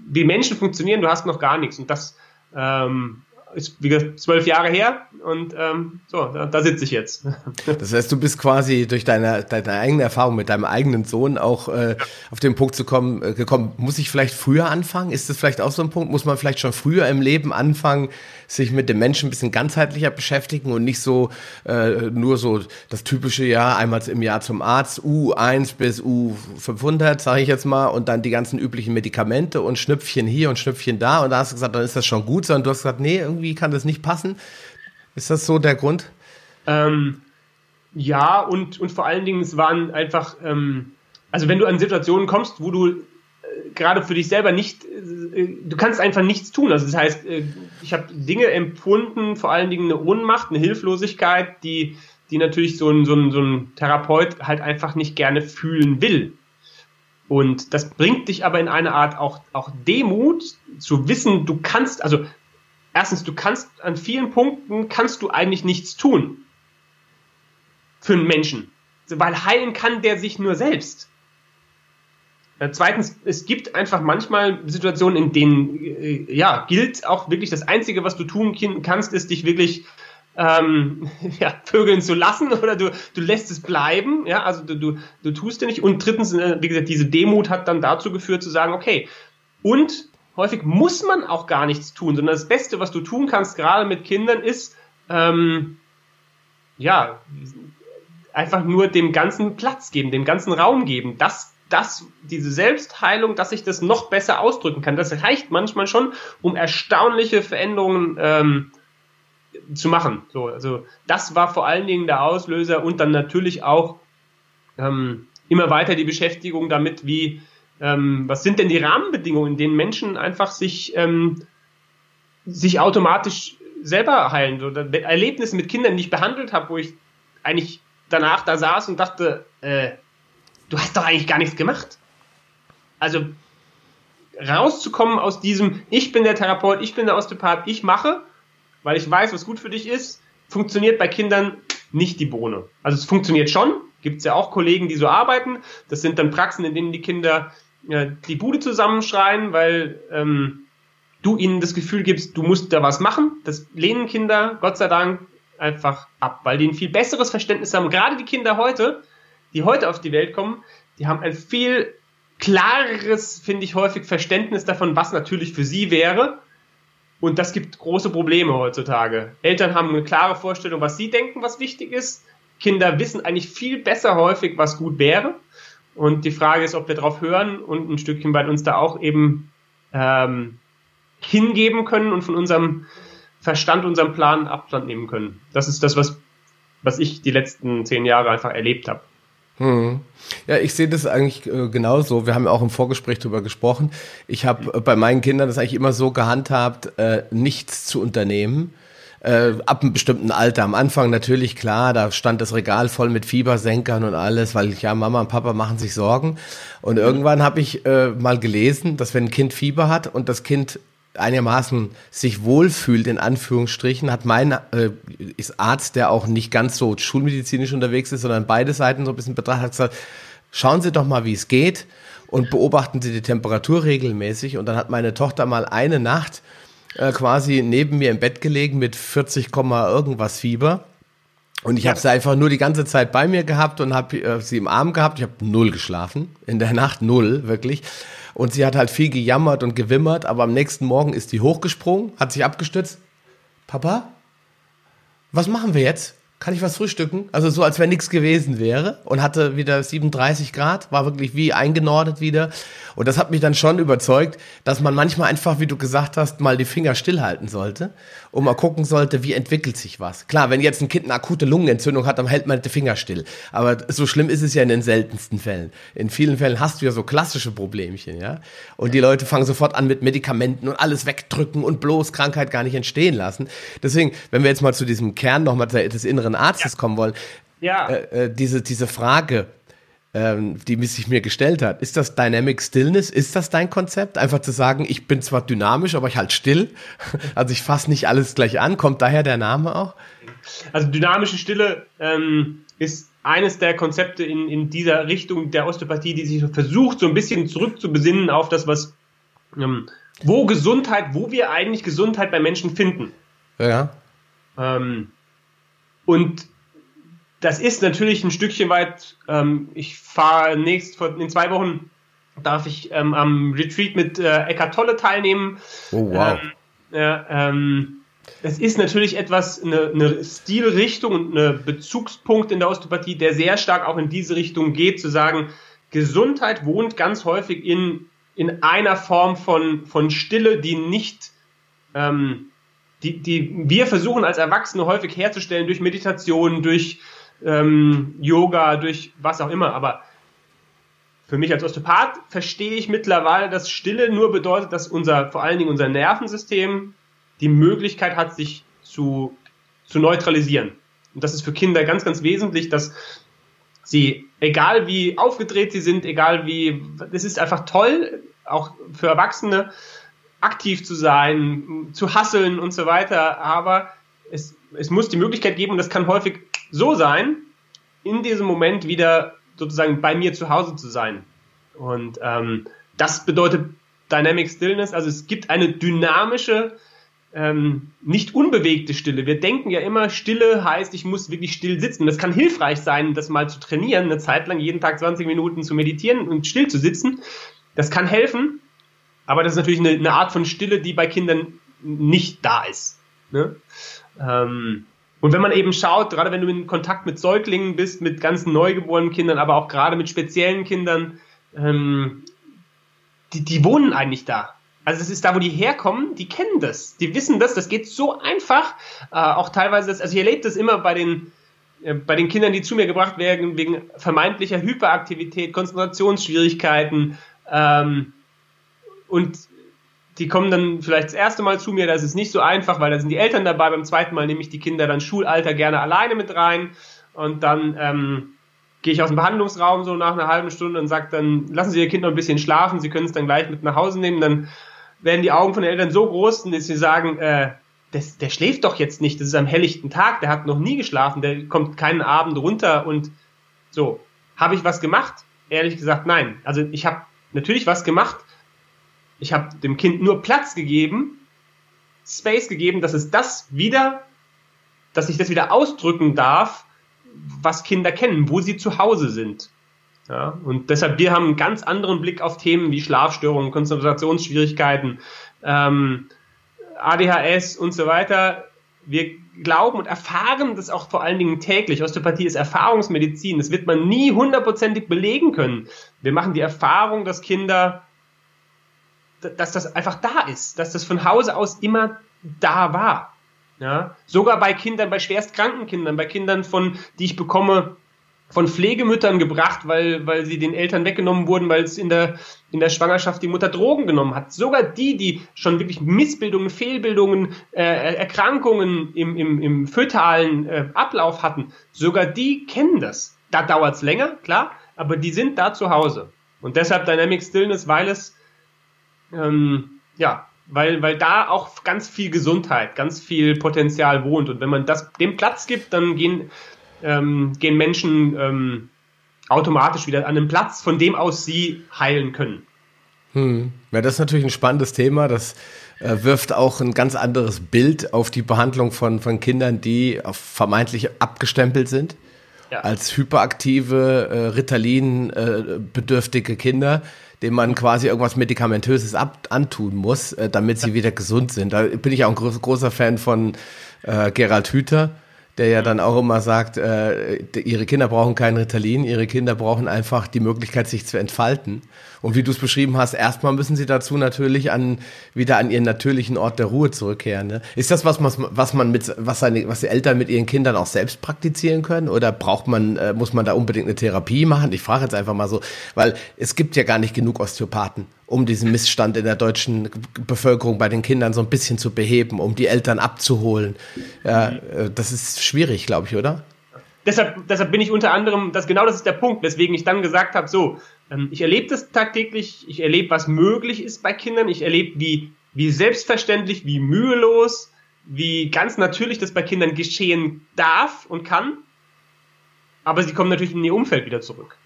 wie Menschen funktionieren, du hast noch gar nichts. Und das ähm, ist wie gesagt zwölf Jahre her und ähm, so, da, da sitze ich jetzt. Das heißt, du bist quasi durch deine, deine eigene Erfahrung mit deinem eigenen Sohn auch äh, auf den Punkt zu kommen, äh, gekommen, muss ich vielleicht früher anfangen? Ist das vielleicht auch so ein Punkt? Muss man vielleicht schon früher im Leben anfangen, sich mit dem Menschen ein bisschen ganzheitlicher beschäftigen und nicht so äh, nur so das typische Jahr, einmal im Jahr zum Arzt, U1 bis U500, sage ich jetzt mal, und dann die ganzen üblichen Medikamente und Schnüpfchen hier und Schnüpfchen da und da hast du gesagt, dann ist das schon gut, sondern du hast gesagt, nee, irgendwie kann das nicht passen. Ist das so der Grund? Ähm, ja, und, und vor allen Dingen, es waren einfach, ähm, also wenn du an Situationen kommst, wo du gerade für dich selber nicht, äh, du kannst einfach nichts tun. Also das heißt, äh, ich habe Dinge empfunden, vor allen Dingen eine Ohnmacht, eine Hilflosigkeit, die, die natürlich so ein, so, ein, so ein Therapeut halt einfach nicht gerne fühlen will. Und das bringt dich aber in eine Art auch, auch Demut, zu wissen, du kannst, also erstens, du kannst an vielen Punkten kannst du eigentlich nichts tun für einen Menschen. Weil heilen kann der sich nur selbst. Äh, zweitens, es gibt einfach manchmal Situationen, in denen äh, ja gilt auch wirklich das Einzige, was du tun kannst, ist dich wirklich ähm, ja, vögeln zu lassen oder du, du lässt es bleiben, ja, also du, du, du tust dir nicht. Und drittens, äh, wie gesagt, diese Demut hat dann dazu geführt zu sagen, okay, und häufig muss man auch gar nichts tun, sondern das Beste, was du tun kannst, gerade mit Kindern, ist, ähm, ja, einfach nur dem ganzen Platz geben, dem ganzen Raum geben, dass dass diese Selbstheilung, dass ich das noch besser ausdrücken kann. Das reicht manchmal schon, um erstaunliche Veränderungen ähm, zu machen. So, also das war vor allen Dingen der Auslöser und dann natürlich auch ähm, immer weiter die Beschäftigung damit, wie ähm, was sind denn die Rahmenbedingungen, in denen Menschen einfach sich ähm, sich automatisch selber heilen. So, Erlebnisse mit Kindern, die ich behandelt habe, wo ich eigentlich danach da saß und dachte, äh, du hast doch eigentlich gar nichts gemacht. Also rauszukommen aus diesem, ich bin der Therapeut, ich bin der Osteopath, ich mache, weil ich weiß, was gut für dich ist, funktioniert bei Kindern nicht die Bohne. Also es funktioniert schon, gibt es ja auch Kollegen, die so arbeiten. Das sind dann Praxen, in denen die Kinder äh, die Bude zusammenschreien, weil ähm, du ihnen das Gefühl gibst, du musst da was machen. Das lehnen Kinder, Gott sei Dank, einfach ab, weil die ein viel besseres Verständnis haben. Gerade die Kinder heute, die heute auf die Welt kommen, die haben ein viel klareres, finde ich, häufig Verständnis davon, was natürlich für sie wäre. Und das gibt große Probleme heutzutage. Eltern haben eine klare Vorstellung, was sie denken, was wichtig ist. Kinder wissen eigentlich viel besser häufig, was gut wäre. Und die Frage ist, ob wir darauf hören und ein Stückchen bei uns da auch eben ähm, hingeben können und von unserem Verstand, unserem Plan Abstand nehmen können. Das ist das, was, was ich die letzten zehn Jahre einfach erlebt habe. Hm. Ja, ich sehe das eigentlich äh, genauso. Wir haben ja auch im Vorgespräch darüber gesprochen. Ich habe äh, bei meinen Kindern das eigentlich immer so gehandhabt, äh, nichts zu unternehmen. Äh, ab einem bestimmten Alter. Am Anfang natürlich klar, da stand das Regal voll mit Fiebersenkern und alles, weil ja Mama und Papa machen sich Sorgen. Und irgendwann habe ich äh, mal gelesen, dass wenn ein Kind Fieber hat und das Kind einigermaßen sich wohlfühlt, in Anführungsstrichen, hat mein äh, ist Arzt, der auch nicht ganz so schulmedizinisch unterwegs ist, sondern beide Seiten so ein bisschen betrachtet, hat gesagt, schauen Sie doch mal, wie es geht und beobachten Sie die Temperatur regelmäßig. Und dann hat meine Tochter mal eine Nacht äh, quasi neben mir im Bett gelegen mit 40, irgendwas Fieber. Und ich habe sie einfach nur die ganze Zeit bei mir gehabt und habe äh, sie im Arm gehabt. Ich habe null geschlafen. In der Nacht null, wirklich. Und sie hat halt viel gejammert und gewimmert, aber am nächsten Morgen ist die hochgesprungen, hat sich abgestützt. Papa, was machen wir jetzt? kann ich was frühstücken? Also so, als wenn nichts gewesen wäre und hatte wieder 37 Grad, war wirklich wie eingenordet wieder. Und das hat mich dann schon überzeugt, dass man manchmal einfach, wie du gesagt hast, mal die Finger stillhalten sollte und mal gucken sollte, wie entwickelt sich was. Klar, wenn jetzt ein Kind eine akute Lungenentzündung hat, dann hält man die Finger still. Aber so schlimm ist es ja in den seltensten Fällen. In vielen Fällen hast du ja so klassische Problemchen, ja. Und die Leute fangen sofort an mit Medikamenten und alles wegdrücken und bloß Krankheit gar nicht entstehen lassen. Deswegen, wenn wir jetzt mal zu diesem Kern nochmal des inneren Arztes ja. kommen wollen. Ja. Äh, äh, diese, diese Frage, ähm, die sich mir gestellt hat, ist das Dynamic Stillness? Ist das dein Konzept? Einfach zu sagen, ich bin zwar dynamisch, aber ich halt still. Also ich fasse nicht alles gleich an. Kommt daher der Name auch? Also dynamische Stille ähm, ist eines der Konzepte in, in dieser Richtung der Osteopathie, die sich versucht, so ein bisschen zurückzubesinnen auf das, was ähm, wo Gesundheit, wo wir eigentlich Gesundheit bei Menschen finden. Ja. Ähm, und das ist natürlich ein Stückchen weit. Ähm, ich fahre nächst in zwei Wochen darf ich ähm, am Retreat mit äh, Eckart Tolle teilnehmen. Oh wow. Ähm, ja, ähm, das ist natürlich etwas, eine, eine Stilrichtung und ein Bezugspunkt in der Osteopathie, der sehr stark auch in diese Richtung geht, zu sagen, Gesundheit wohnt ganz häufig in, in einer Form von, von Stille, die nicht ähm, die, die wir versuchen als Erwachsene häufig herzustellen durch Meditation, durch ähm, Yoga, durch was auch immer. Aber für mich als Osteopath verstehe ich mittlerweile, dass Stille nur bedeutet, dass unser, vor allen Dingen unser Nervensystem die Möglichkeit hat, sich zu, zu neutralisieren. Und das ist für Kinder ganz, ganz wesentlich, dass sie, egal wie aufgedreht sie sind, egal wie, es ist einfach toll, auch für Erwachsene, aktiv zu sein, zu hasseln und so weiter, aber es, es muss die Möglichkeit geben, und das kann häufig so sein, in diesem Moment wieder sozusagen bei mir zu Hause zu sein. Und ähm, das bedeutet Dynamic Stillness, also es gibt eine dynamische, ähm, nicht unbewegte Stille. Wir denken ja immer, Stille heißt, ich muss wirklich still sitzen. Das kann hilfreich sein, das mal zu trainieren, eine Zeit lang jeden Tag 20 Minuten zu meditieren und still zu sitzen. Das kann helfen, aber das ist natürlich eine, eine Art von Stille, die bei Kindern nicht da ist. Ne? Ähm, und wenn man eben schaut, gerade wenn du in Kontakt mit Säuglingen bist, mit ganzen neugeborenen Kindern, aber auch gerade mit speziellen Kindern, ähm, die, die wohnen eigentlich da. Also es ist da, wo die herkommen, die kennen das, die wissen das, das geht so einfach. Äh, auch teilweise, das, also ich erlebe das immer bei den, äh, bei den Kindern, die zu mir gebracht werden, wegen vermeintlicher Hyperaktivität, Konzentrationsschwierigkeiten. Ähm, und die kommen dann vielleicht das erste Mal zu mir, das ist nicht so einfach, weil da sind die Eltern dabei. Beim zweiten Mal nehme ich die Kinder dann Schulalter gerne alleine mit rein und dann ähm, gehe ich aus dem Behandlungsraum so nach einer halben Stunde und sage dann, lassen Sie Ihr Kind noch ein bisschen schlafen, Sie können es dann gleich mit nach Hause nehmen. Dann werden die Augen von den Eltern so groß, dass sie sagen, äh, das, der schläft doch jetzt nicht, das ist am helllichten Tag, der hat noch nie geschlafen, der kommt keinen Abend runter und so. Habe ich was gemacht? Ehrlich gesagt, nein. Also ich habe natürlich was gemacht, ich habe dem Kind nur Platz gegeben, Space gegeben, dass es das wieder, dass ich das wieder ausdrücken darf, was Kinder kennen, wo sie zu Hause sind. Ja, und deshalb, wir haben einen ganz anderen Blick auf Themen wie Schlafstörungen, Konzentrationsschwierigkeiten, ähm, ADHS und so weiter. Wir glauben und erfahren das auch vor allen Dingen täglich. Osteopathie ist Erfahrungsmedizin. Das wird man nie hundertprozentig belegen können. Wir machen die Erfahrung, dass Kinder dass das einfach da ist, dass das von Hause aus immer da war. Ja? Sogar bei Kindern, bei schwerstkranken Kindern, bei Kindern von, die ich bekomme, von Pflegemüttern gebracht, weil, weil sie den Eltern weggenommen wurden, weil es in der, in der Schwangerschaft die Mutter Drogen genommen hat. Sogar die, die schon wirklich Missbildungen, Fehlbildungen, äh, Erkrankungen im, im, im fötalen äh, Ablauf hatten, sogar die kennen das. Da dauert es länger, klar, aber die sind da zu Hause. Und deshalb Dynamic Stillness, weil es ähm, ja, weil, weil da auch ganz viel Gesundheit, ganz viel Potenzial wohnt. Und wenn man das dem Platz gibt, dann gehen, ähm, gehen Menschen ähm, automatisch wieder an den Platz, von dem aus sie heilen können. Hm. Ja, das ist natürlich ein spannendes Thema. Das äh, wirft auch ein ganz anderes Bild auf die Behandlung von, von Kindern, die vermeintlich abgestempelt sind. Ja. Als hyperaktive, äh, Ritalin-bedürftige äh, Kinder, dem man quasi irgendwas Medikamentöses ab antun muss, äh, damit sie wieder gesund sind. Da bin ich auch ein großer Fan von äh, Gerald Hüther, der ja dann auch immer sagt, äh, ihre Kinder brauchen kein Ritalin, ihre Kinder brauchen einfach die Möglichkeit, sich zu entfalten. Und wie du es beschrieben hast, erstmal müssen sie dazu natürlich an, wieder an ihren natürlichen Ort der Ruhe zurückkehren. Ne? Ist das was, was man mit, was seine, was die Eltern mit ihren Kindern auch selbst praktizieren können? Oder braucht man, äh, muss man da unbedingt eine Therapie machen? Ich frage jetzt einfach mal so, weil es gibt ja gar nicht genug Osteopathen, um diesen Missstand in der deutschen Bevölkerung bei den Kindern so ein bisschen zu beheben, um die Eltern abzuholen. Ja, äh, das ist schwierig, glaube ich, oder? Deshalb, deshalb bin ich unter anderem, das genau das ist der Punkt, weswegen ich dann gesagt habe, so, ähm, ich erlebe das tagtäglich, ich erlebe, was möglich ist bei Kindern, ich erlebe, wie, wie selbstverständlich, wie mühelos, wie ganz natürlich das bei Kindern geschehen darf und kann. Aber sie kommen natürlich in ihr Umfeld wieder zurück.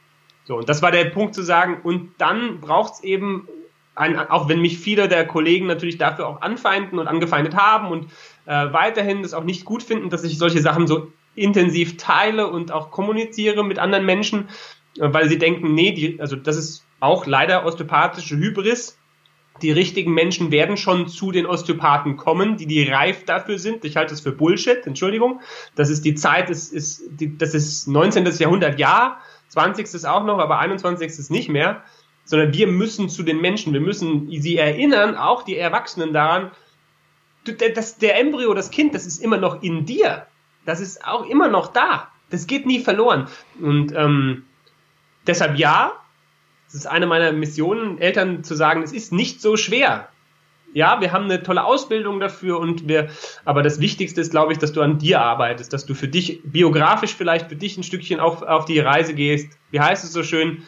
So, und das war der Punkt zu sagen, und dann braucht es eben, ein, auch wenn mich viele der Kollegen natürlich dafür auch anfeinden und angefeindet haben und äh, weiterhin das auch nicht gut finden, dass ich solche Sachen so intensiv teile und auch kommuniziere mit anderen Menschen, weil sie denken, nee, die, also das ist auch leider osteopathische Hybris. Die richtigen Menschen werden schon zu den Osteopathen kommen, die die reif dafür sind. Ich halte das für Bullshit, Entschuldigung. Das ist die Zeit, ist, ist, das ist 19. Jahrhundert, ja. 20. ist auch noch, aber 21. ist nicht mehr. Sondern wir müssen zu den Menschen, wir müssen sie erinnern, auch die Erwachsenen daran, das, der Embryo, das Kind, das ist immer noch in dir. Das ist auch immer noch da. Das geht nie verloren. Und ähm, Deshalb ja, ist eine meiner Missionen, Eltern zu sagen, es ist nicht so schwer. Ja, wir haben eine tolle Ausbildung dafür und wir, aber das Wichtigste ist, glaube ich, dass du an dir arbeitest, dass du für dich biografisch vielleicht für dich ein Stückchen auf, auf die Reise gehst. Wie heißt es so schön?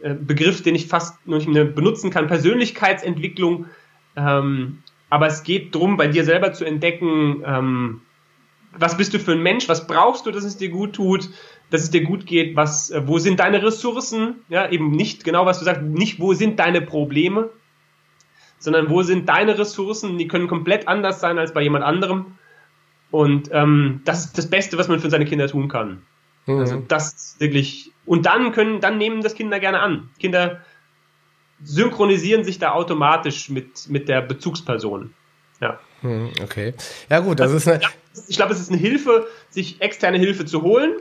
Äh, Begriff, den ich fast nur nicht mehr benutzen kann, Persönlichkeitsentwicklung. Ähm, aber es geht darum, bei dir selber zu entdecken, ähm, was bist du für ein Mensch, was brauchst du, dass es dir gut tut, dass es dir gut geht, was, äh, wo sind deine Ressourcen, ja, eben nicht genau, was du sagst, nicht wo sind deine Probleme, sondern wo sind deine Ressourcen, die können komplett anders sein als bei jemand anderem. Und ähm, das ist das Beste, was man für seine Kinder tun kann. Mhm. Also das ist wirklich. Und dann können, dann nehmen das Kinder gerne an. Kinder synchronisieren sich da automatisch mit, mit der Bezugsperson. Ja. Mhm, okay. Ja, gut, das, das ist eine. Ich glaube, es ist eine Hilfe, sich externe Hilfe zu holen.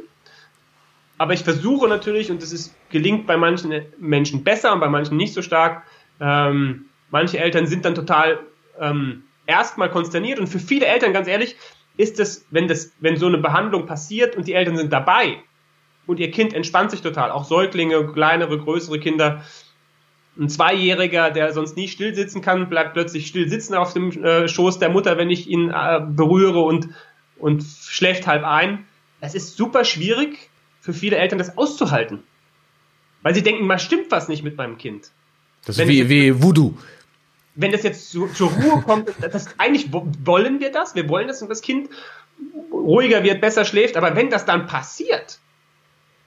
Aber ich versuche natürlich, und das ist, gelingt bei manchen Menschen besser und bei manchen nicht so stark, ähm, manche Eltern sind dann total ähm, erstmal konsterniert und für viele Eltern, ganz ehrlich, ist es, wenn das, wenn so eine Behandlung passiert und die Eltern sind dabei und ihr Kind entspannt sich total, auch Säuglinge, kleinere, größere Kinder, ein Zweijähriger, der sonst nie still sitzen kann, bleibt plötzlich still sitzen auf dem äh, Schoß der Mutter, wenn ich ihn äh, berühre und, und schläft halb ein. Es ist super schwierig für viele Eltern, das auszuhalten. Weil sie denken, mal stimmt was nicht mit meinem Kind. Das ist wie, wie Voodoo wenn das jetzt zu, zur Ruhe kommt, das, eigentlich wollen wir das, wir wollen, dass das Kind ruhiger wird, besser schläft, aber wenn das dann passiert,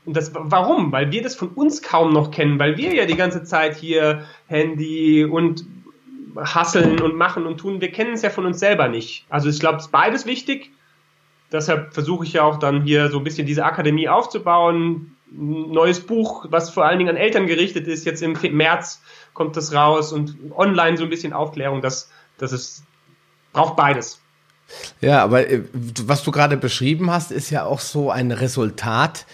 und das, warum? Weil wir das von uns kaum noch kennen, weil wir ja die ganze Zeit hier Handy und hasseln und machen und tun, wir kennen es ja von uns selber nicht. Also ich glaube, es ist beides wichtig. Deshalb versuche ich ja auch dann hier so ein bisschen diese Akademie aufzubauen. Ein neues Buch, was vor allen Dingen an Eltern gerichtet ist, jetzt im März kommt das raus und online so ein bisschen Aufklärung, dass, dass es braucht beides. Ja, aber äh, was du gerade beschrieben hast, ist ja auch so ein Resultat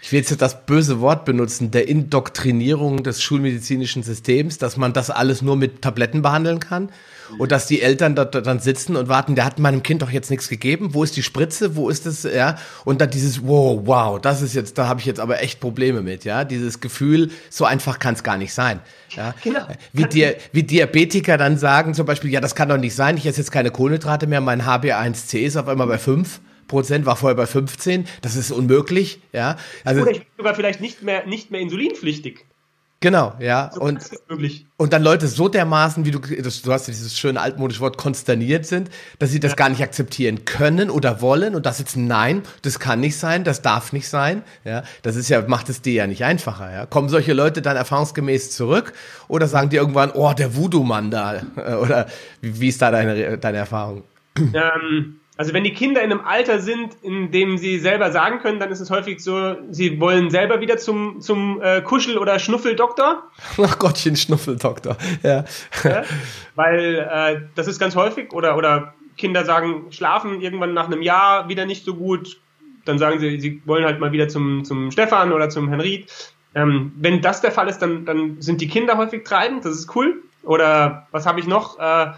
ich will jetzt das böse Wort benutzen, der Indoktrinierung des schulmedizinischen Systems, dass man das alles nur mit Tabletten behandeln kann und dass die Eltern da, dann sitzen und warten, der hat meinem Kind doch jetzt nichts gegeben, wo ist die Spritze, wo ist es, ja, und dann dieses, wow, wow, das ist jetzt, da habe ich jetzt aber echt Probleme mit, ja, dieses Gefühl, so einfach kann es gar nicht sein, ja, genau. wie, Di wie Diabetiker dann sagen zum Beispiel, ja, das kann doch nicht sein, ich esse jetzt keine Kohlenhydrate mehr, mein HbA1c ist auf einmal bei 5, Prozent, war vorher bei 15. Das ist unmöglich, ja. Also, Oder ich bin sogar vielleicht nicht mehr, nicht mehr insulinpflichtig. Genau, ja. So und, und dann Leute so dermaßen, wie du, das, du hast dieses schöne altmodische Wort, konsterniert sind, dass sie das ja. gar nicht akzeptieren können oder wollen und das jetzt nein, das kann nicht sein, das darf nicht sein, ja. Das ist ja, macht es dir ja nicht einfacher, ja. Kommen solche Leute dann erfahrungsgemäß zurück oder sagen die irgendwann, oh, der Voodoo-Mann da, oder wie, wie ist da deine, deine Erfahrung? Ähm, also wenn die Kinder in einem Alter sind, in dem sie selber sagen können, dann ist es häufig so, sie wollen selber wieder zum, zum äh, Kuschel- oder Schnuffeldoktor. Ach Gottchen, Schnuffeldoktor, ja. ja weil äh, das ist ganz häufig. Oder, oder Kinder sagen, schlafen irgendwann nach einem Jahr wieder nicht so gut. Dann sagen sie, sie wollen halt mal wieder zum, zum Stefan oder zum Herrn Ried. Ähm, wenn das der Fall ist, dann, dann sind die Kinder häufig treibend, das ist cool. Oder was habe ich noch? Äh,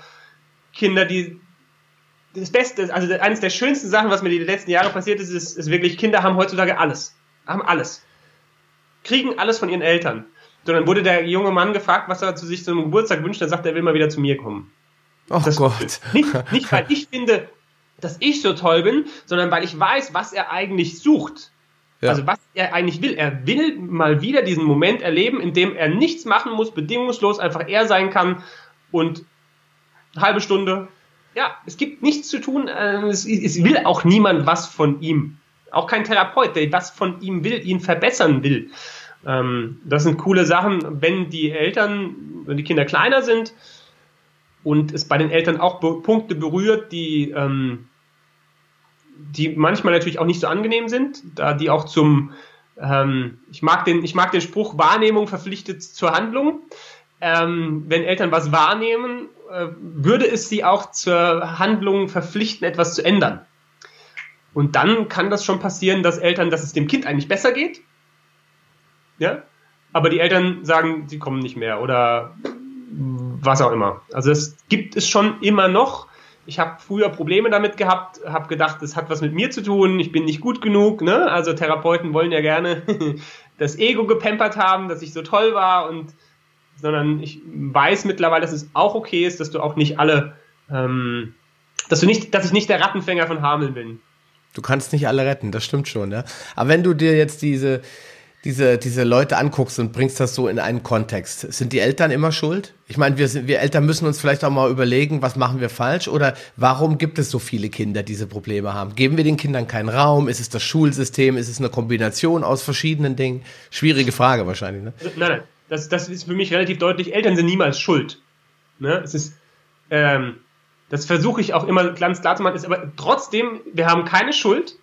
Kinder, die das Beste, also eines der schönsten Sachen, was mir die letzten Jahre passiert ist, ist, ist wirklich, Kinder haben heutzutage alles. Haben alles. Kriegen alles von ihren Eltern. So, dann wurde der junge Mann gefragt, was er zu sich zum Geburtstag wünscht, er sagt, er will mal wieder zu mir kommen. Oh das Gott. Nicht, nicht, weil ich finde, dass ich so toll bin, sondern weil ich weiß, was er eigentlich sucht. Ja. Also was er eigentlich will. Er will mal wieder diesen Moment erleben, in dem er nichts machen muss, bedingungslos einfach er sein kann und eine halbe Stunde ja, es gibt nichts zu tun. Äh, es, es, will auch niemand was von ihm. Auch kein Therapeut, der was von ihm will, ihn verbessern will. Ähm, das sind coole Sachen, wenn die Eltern, wenn die Kinder kleiner sind und es bei den Eltern auch be Punkte berührt, die, ähm, die manchmal natürlich auch nicht so angenehm sind, da die auch zum, ähm, ich mag den, ich mag den Spruch Wahrnehmung verpflichtet zur Handlung. Ähm, wenn Eltern was wahrnehmen würde es sie auch zur Handlung verpflichten, etwas zu ändern. Und dann kann das schon passieren, dass Eltern, dass es dem Kind eigentlich besser geht. Ja. Aber die Eltern sagen, sie kommen nicht mehr oder was auch immer. Also es gibt es schon immer noch. Ich habe früher Probleme damit gehabt, habe gedacht, es hat was mit mir zu tun, ich bin nicht gut genug. Ne? Also Therapeuten wollen ja gerne das Ego gepempert haben, dass ich so toll war und sondern ich weiß mittlerweile, dass es auch okay ist, dass du auch nicht alle, ähm, dass du nicht, dass ich nicht der Rattenfänger von Hameln bin. Du kannst nicht alle retten, das stimmt schon, ja. Aber wenn du dir jetzt diese, diese, diese Leute anguckst und bringst das so in einen Kontext, sind die Eltern immer schuld? Ich meine, wir, sind, wir Eltern müssen uns vielleicht auch mal überlegen, was machen wir falsch oder warum gibt es so viele Kinder, die diese Probleme haben? Geben wir den Kindern keinen Raum? Ist es das Schulsystem? Ist es eine Kombination aus verschiedenen Dingen? Schwierige Frage wahrscheinlich, ne? Nein, nein, das, das ist für mich relativ deutlich. Eltern sind niemals schuld. Ne? Es ist, ähm, das versuche ich auch immer ganz klar zu machen, ist aber trotzdem, wir haben keine Schuld.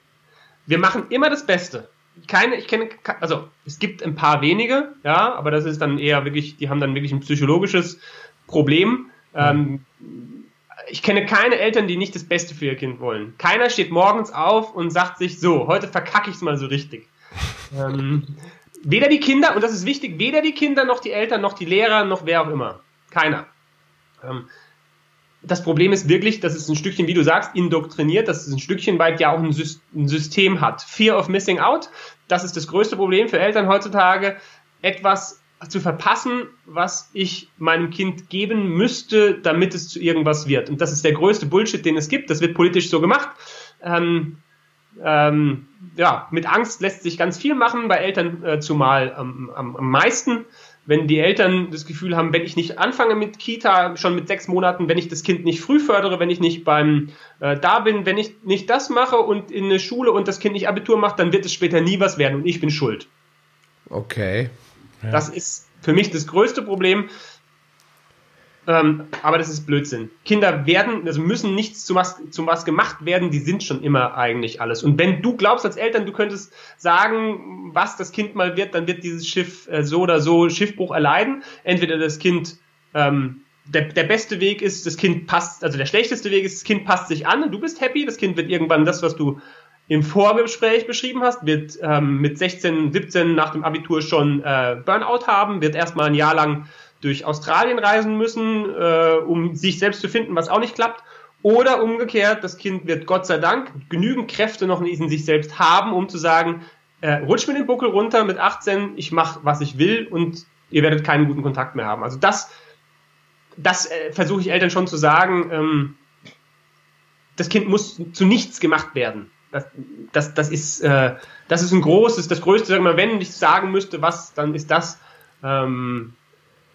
Wir machen immer das Beste. Keine, ich kenne, also es gibt ein paar wenige, ja, aber das ist dann eher wirklich, die haben dann wirklich ein psychologisches Problem. Ähm, ich kenne keine Eltern, die nicht das Beste für ihr Kind wollen. Keiner steht morgens auf und sagt sich so, heute verkacke ich es mal so richtig. ähm, weder die Kinder, und das ist wichtig, weder die Kinder noch die Eltern noch die Lehrer noch wer auch immer. Keiner. Ähm, das Problem ist wirklich, dass es ein Stückchen, wie du sagst, indoktriniert, dass es ein Stückchen weit ja auch ein, System hat. Fear of Missing Out, das ist das größte Problem für Eltern heutzutage, etwas zu verpassen, was ich meinem Kind geben müsste, damit es zu irgendwas wird. Und das ist der größte Bullshit, den es gibt. Das wird politisch so gemacht. Ähm, ähm, ja, mit Angst lässt sich ganz viel machen, bei Eltern äh, zumal am, am, am meisten wenn die Eltern das Gefühl haben, wenn ich nicht anfange mit Kita, schon mit sechs Monaten, wenn ich das Kind nicht früh fördere, wenn ich nicht beim äh, da bin, wenn ich nicht das mache und in eine Schule und das Kind nicht Abitur macht, dann wird es später nie was werden und ich bin schuld. Okay. Ja. Das ist für mich das größte Problem. Ähm, aber das ist Blödsinn. Kinder werden, also müssen nichts zu was, zu was gemacht werden, die sind schon immer eigentlich alles. Und wenn du glaubst als Eltern, du könntest sagen, was das Kind mal wird, dann wird dieses Schiff äh, so oder so Schiffbruch erleiden. Entweder das Kind, ähm, der, der beste Weg ist, das Kind passt, also der schlechteste Weg ist, das Kind passt sich an und du bist happy, das Kind wird irgendwann das, was du im Vorgespräch beschrieben hast, wird ähm, mit 16, 17 nach dem Abitur schon äh, Burnout haben, wird erstmal ein Jahr lang durch Australien reisen müssen, äh, um sich selbst zu finden, was auch nicht klappt. Oder umgekehrt, das Kind wird Gott sei Dank genügend Kräfte noch in sich selbst haben, um zu sagen, äh, rutsch mir den Buckel runter mit 18, ich mache, was ich will und ihr werdet keinen guten Kontakt mehr haben. Also das, das äh, versuche ich Eltern schon zu sagen, ähm, das Kind muss zu nichts gemacht werden. Das, das, das, ist, äh, das ist ein großes, das größte, sag mal, wenn ich sagen müsste, was, dann ist das, ähm,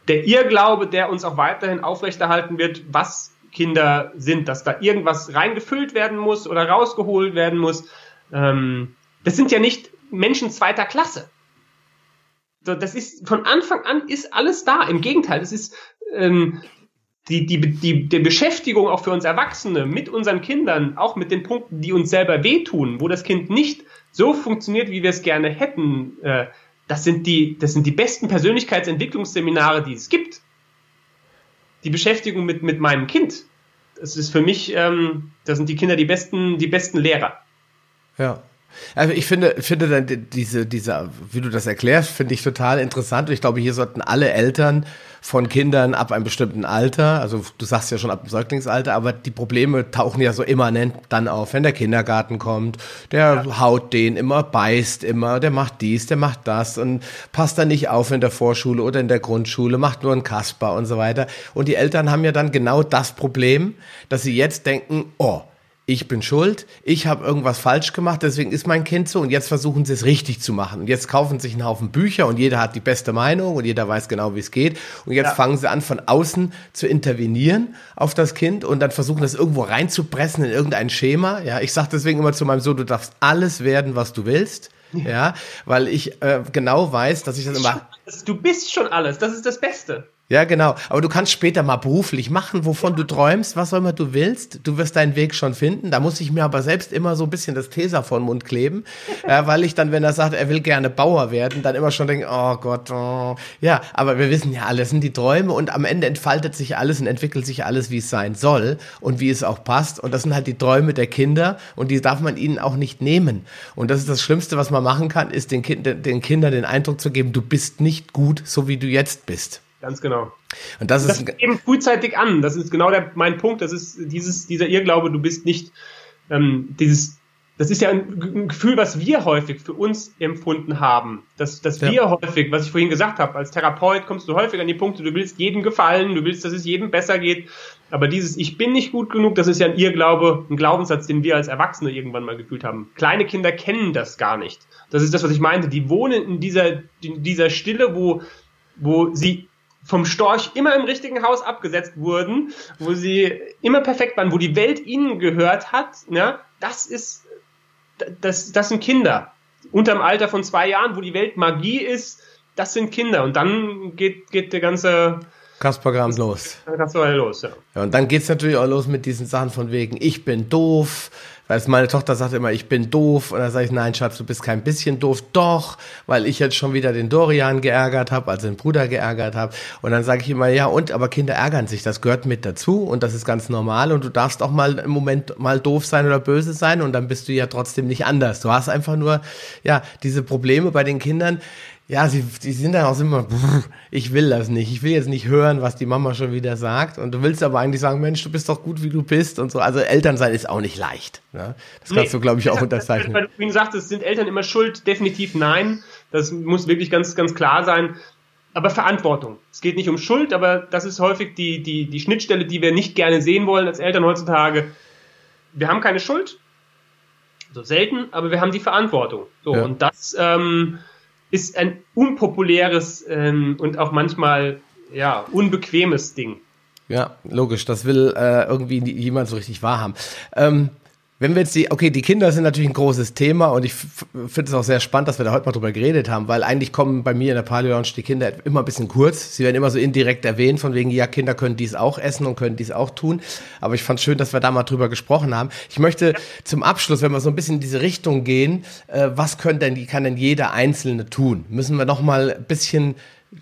der Irrglaube, der uns auch weiterhin aufrechterhalten wird, was Kinder sind, dass da irgendwas reingefüllt werden muss oder rausgeholt werden muss. Ähm, das sind ja nicht Menschen zweiter Klasse. Das ist von Anfang an ist alles da. Im Gegenteil, das ist ähm, die, die, die, die Beschäftigung auch für uns Erwachsene mit unseren Kindern, auch mit den Punkten, die uns selber wehtun, wo das Kind nicht so funktioniert, wie wir es gerne hätten, äh, das sind die, das sind die besten Persönlichkeitsentwicklungsseminare, die es gibt. Die Beschäftigung mit, mit meinem Kind. Das ist für mich, ähm, das sind die Kinder die besten, die besten Lehrer. Ja. Also ich finde, finde dann diese, diese, wie du das erklärst, finde ich total interessant. Und ich glaube, hier sollten alle Eltern von Kindern ab einem bestimmten Alter, also du sagst ja schon ab dem Säuglingsalter, aber die Probleme tauchen ja so immanent dann auf, wenn der Kindergarten kommt, der ja. haut den immer, beißt immer, der macht dies, der macht das und passt dann nicht auf in der Vorschule oder in der Grundschule, macht nur ein Kasper und so weiter. Und die Eltern haben ja dann genau das Problem, dass sie jetzt denken, oh, ich bin schuld, ich habe irgendwas falsch gemacht, deswegen ist mein Kind so und jetzt versuchen sie es richtig zu machen. Und jetzt kaufen sich einen Haufen Bücher und jeder hat die beste Meinung und jeder weiß genau, wie es geht. Und jetzt ja. fangen sie an, von außen zu intervenieren auf das Kind und dann versuchen das irgendwo reinzupressen in irgendein Schema. Ja, ich sage deswegen immer zu meinem Sohn, du darfst alles werden, was du willst. Ja, weil ich äh, genau weiß, dass ich das immer. Du bist schon alles, das ist das Beste. Ja, genau. Aber du kannst später mal beruflich machen, wovon du träumst, was auch immer du willst. Du wirst deinen Weg schon finden. Da muss ich mir aber selbst immer so ein bisschen das Tesa vor den Mund kleben, äh, weil ich dann, wenn er sagt, er will gerne Bauer werden, dann immer schon denke, oh Gott, oh. ja. Aber wir wissen ja, alles sind die Träume und am Ende entfaltet sich alles und entwickelt sich alles, wie es sein soll und wie es auch passt. Und das sind halt die Träume der Kinder und die darf man ihnen auch nicht nehmen. Und das ist das Schlimmste, was man machen kann, ist den, kind, den Kindern den Eindruck zu geben, du bist nicht gut, so wie du jetzt bist. Ganz genau. Und das, das ist eben frühzeitig an. Das ist genau der, mein Punkt. Das ist dieses, dieser Irrglaube, du bist nicht ähm, dieses das ist ja ein Gefühl, was wir häufig für uns empfunden haben. Dass, dass ja. wir häufig, was ich vorhin gesagt habe, als Therapeut kommst du häufig an die Punkte, du willst jedem gefallen, du willst, dass es jedem besser geht. Aber dieses Ich bin nicht gut genug, das ist ja ein Irrglaube, ein Glaubenssatz, den wir als Erwachsene irgendwann mal gefühlt haben. Kleine Kinder kennen das gar nicht. Das ist das, was ich meinte. Die wohnen in dieser, in dieser Stille, wo, wo sie vom Storch immer im richtigen Haus abgesetzt wurden, wo sie immer perfekt waren, wo die Welt ihnen gehört hat, ja, das ist das, das sind Kinder. Unterm Alter von zwei Jahren, wo die Welt Magie ist, das sind Kinder. Und dann geht, geht der ganze Kasperkram los. Kasperkram los, ja. ja. Und dann geht's natürlich auch los mit diesen Sachen von wegen, ich bin doof, weil meine Tochter sagt immer, ich bin doof. Und dann sage ich, nein, Schatz, du bist kein bisschen doof. Doch, weil ich jetzt schon wieder den Dorian geärgert habe, also den Bruder geärgert habe. Und dann sage ich immer, ja, und, aber Kinder ärgern sich, das gehört mit dazu und das ist ganz normal. Und du darfst auch mal im Moment mal doof sein oder böse sein und dann bist du ja trotzdem nicht anders. Du hast einfach nur, ja, diese Probleme bei den Kindern, ja, sie, sie sind dann auch immer, ich will das nicht. Ich will jetzt nicht hören, was die Mama schon wieder sagt. Und du willst aber eigentlich sagen, Mensch, du bist doch gut, wie du bist und so. Also Eltern sein ist auch nicht leicht. Ne? Das kannst nee, du, glaube ich, auch unterzeichnen. Weil du sagtest, sind Eltern immer schuld? Definitiv nein. Das muss wirklich ganz, ganz klar sein. Aber Verantwortung. Es geht nicht um Schuld, aber das ist häufig die, die, die Schnittstelle, die wir nicht gerne sehen wollen als Eltern heutzutage. Wir haben keine Schuld. So selten, aber wir haben die Verantwortung. So, ja. und das, ähm, ist ein unpopuläres ähm, und auch manchmal ja unbequemes Ding. Ja, logisch. Das will äh, irgendwie jemand so richtig wahrhaben. Ähm, wenn wir jetzt die, okay, die Kinder sind natürlich ein großes Thema und ich finde es auch sehr spannend, dass wir da heute mal drüber geredet haben, weil eigentlich kommen bei mir in der Paleo Lounge die Kinder immer ein bisschen kurz. Sie werden immer so indirekt erwähnt, von wegen, ja, Kinder können dies auch essen und können dies auch tun. Aber ich fand schön, dass wir da mal drüber gesprochen haben. Ich möchte zum Abschluss, wenn wir so ein bisschen in diese Richtung gehen, äh, was können denn, kann denn jeder Einzelne tun? Müssen wir noch mal ein bisschen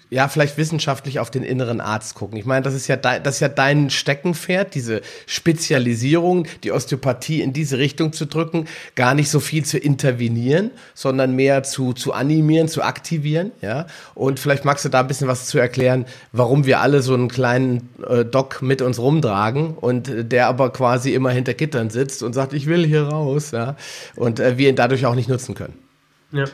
ja, vielleicht wissenschaftlich auf den inneren Arzt gucken. Ich meine, das ist ja dein, das ist ja dein Steckenpferd, diese Spezialisierung, die Osteopathie in diese Richtung zu drücken, gar nicht so viel zu intervenieren, sondern mehr zu, zu animieren, zu aktivieren, ja. Und vielleicht magst du da ein bisschen was zu erklären, warum wir alle so einen kleinen äh, Doc mit uns rumtragen und äh, der aber quasi immer hinter Gittern sitzt und sagt, ich will hier raus, ja. Und äh, wir ihn dadurch auch nicht nutzen können. Ja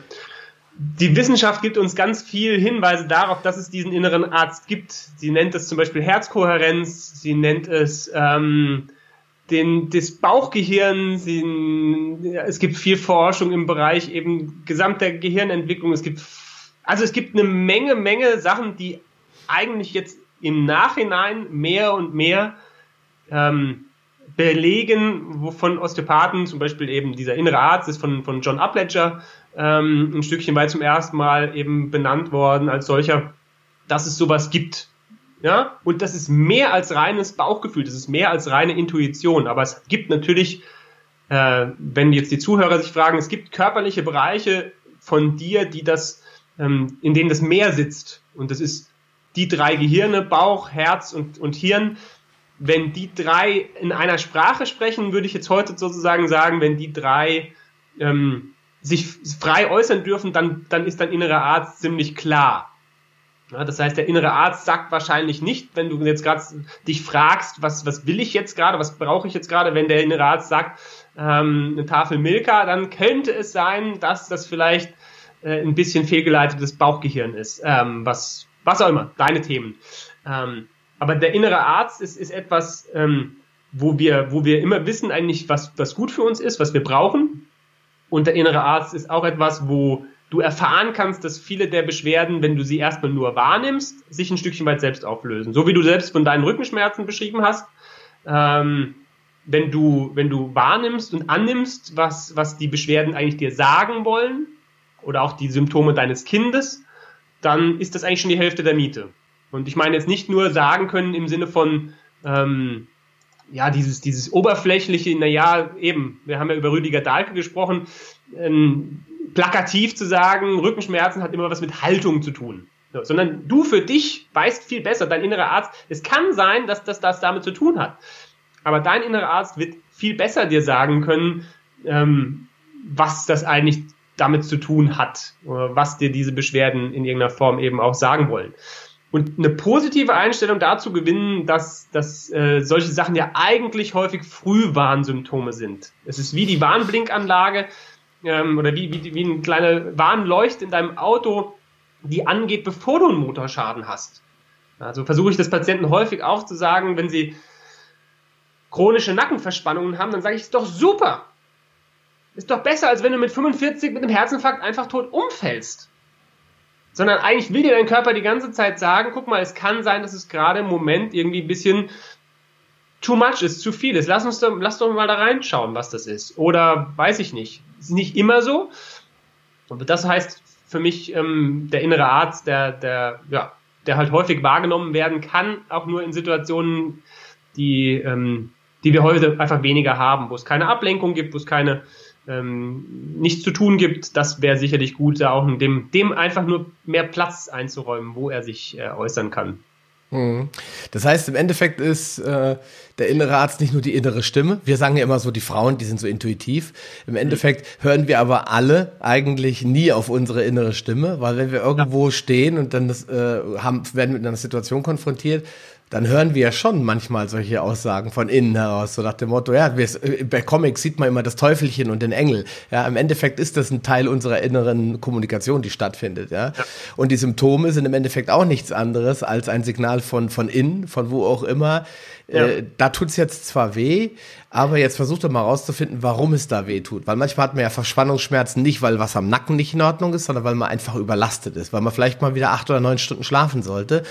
die Wissenschaft gibt uns ganz viel Hinweise darauf, dass es diesen inneren Arzt gibt. Sie nennt es zum Beispiel Herzkohärenz, sie nennt es ähm, den, das Bauchgehirn, sie, ja, es gibt viel Forschung im Bereich eben gesamter Gehirnentwicklung. Es gibt, also es gibt eine Menge, Menge Sachen, die eigentlich jetzt im Nachhinein mehr und mehr ähm, belegen, wovon Osteopathen, zum Beispiel eben dieser innere Arzt ist von, von John Upledger, ähm, ein Stückchen weit zum ersten Mal eben benannt worden als solcher, dass es sowas gibt. Ja, und das ist mehr als reines Bauchgefühl, das ist mehr als reine Intuition, aber es gibt natürlich, äh, wenn jetzt die Zuhörer sich fragen, es gibt körperliche Bereiche von dir, die das, ähm, in denen das mehr sitzt. Und das ist die drei Gehirne, Bauch, Herz und, und Hirn. Wenn die drei in einer Sprache sprechen, würde ich jetzt heute sozusagen sagen, wenn die drei ähm, sich frei äußern dürfen, dann, dann ist dein innerer Arzt ziemlich klar. Ja, das heißt, der innere Arzt sagt wahrscheinlich nicht, wenn du jetzt gerade dich fragst, was, was will ich jetzt gerade, was brauche ich jetzt gerade, wenn der innere Arzt sagt, ähm, eine Tafel Milka, dann könnte es sein, dass das vielleicht äh, ein bisschen fehlgeleitetes Bauchgehirn ist. Ähm, was, was auch immer, deine Themen. Ähm, aber der innere Arzt ist, ist etwas, ähm, wo wir, wo wir immer wissen eigentlich, was, was gut für uns ist, was wir brauchen. Und der innere Arzt ist auch etwas, wo du erfahren kannst, dass viele der Beschwerden, wenn du sie erstmal nur wahrnimmst, sich ein Stückchen weit selbst auflösen. So wie du selbst von deinen Rückenschmerzen beschrieben hast. Ähm, wenn du, wenn du wahrnimmst und annimmst, was, was die Beschwerden eigentlich dir sagen wollen, oder auch die Symptome deines Kindes, dann ist das eigentlich schon die Hälfte der Miete. Und ich meine jetzt nicht nur sagen können im Sinne von, ähm, ja, dieses, dieses oberflächliche, naja, eben, wir haben ja über Rüdiger Dahlke gesprochen, ähm, plakativ zu sagen, Rückenschmerzen hat immer was mit Haltung zu tun. So, sondern du für dich weißt viel besser, dein innerer Arzt, es kann sein, dass das, das damit zu tun hat. Aber dein innerer Arzt wird viel besser dir sagen können, ähm, was das eigentlich damit zu tun hat, oder was dir diese Beschwerden in irgendeiner Form eben auch sagen wollen. Und eine positive Einstellung dazu gewinnen, dass, dass äh, solche Sachen ja eigentlich häufig Frühwarnsymptome sind. Es ist wie die Warnblinkanlage ähm, oder wie, wie, wie eine kleine Warnleucht in deinem Auto, die angeht, bevor du einen Motorschaden hast. Also versuche ich das Patienten häufig auch zu sagen, wenn sie chronische Nackenverspannungen haben, dann sage ich, ist doch super. Ist doch besser, als wenn du mit 45 mit einem Herzinfarkt einfach tot umfällst sondern eigentlich will dir dein Körper die ganze Zeit sagen, guck mal, es kann sein, dass es gerade im Moment irgendwie ein bisschen too much ist, zu viel ist. Lass uns doch, lass doch mal da reinschauen, was das ist. Oder weiß ich nicht. Ist nicht immer so. Aber das heißt für mich ähm, der innere Arzt, der, der, ja, der halt häufig wahrgenommen werden kann, auch nur in Situationen, die, ähm, die wir heute einfach weniger haben, wo es keine Ablenkung gibt, wo es keine ähm, nichts zu tun gibt, das wäre sicherlich gut, da auch dem, dem einfach nur mehr Platz einzuräumen, wo er sich äh, äußern kann. Mhm. Das heißt, im Endeffekt ist äh, der innere Arzt nicht nur die innere Stimme. Wir sagen ja immer so, die Frauen, die sind so intuitiv. Im mhm. Endeffekt hören wir aber alle eigentlich nie auf unsere innere Stimme, weil wenn wir irgendwo ja. stehen und dann das, äh, haben, werden mit einer Situation konfrontiert, dann hören wir ja schon manchmal solche Aussagen von innen heraus, so nach dem Motto, ja, bei Comics sieht man immer das Teufelchen und den Engel. Ja, im Endeffekt ist das ein Teil unserer inneren Kommunikation, die stattfindet, ja. ja. Und die Symptome sind im Endeffekt auch nichts anderes als ein Signal von, von innen, von wo auch immer, ja. Äh, da tut's jetzt zwar weh, aber jetzt versucht doch mal rauszufinden, warum es da weh tut. Weil manchmal hat man ja Verspannungsschmerzen nicht, weil was am Nacken nicht in Ordnung ist, sondern weil man einfach überlastet ist, weil man vielleicht mal wieder acht oder neun Stunden schlafen sollte.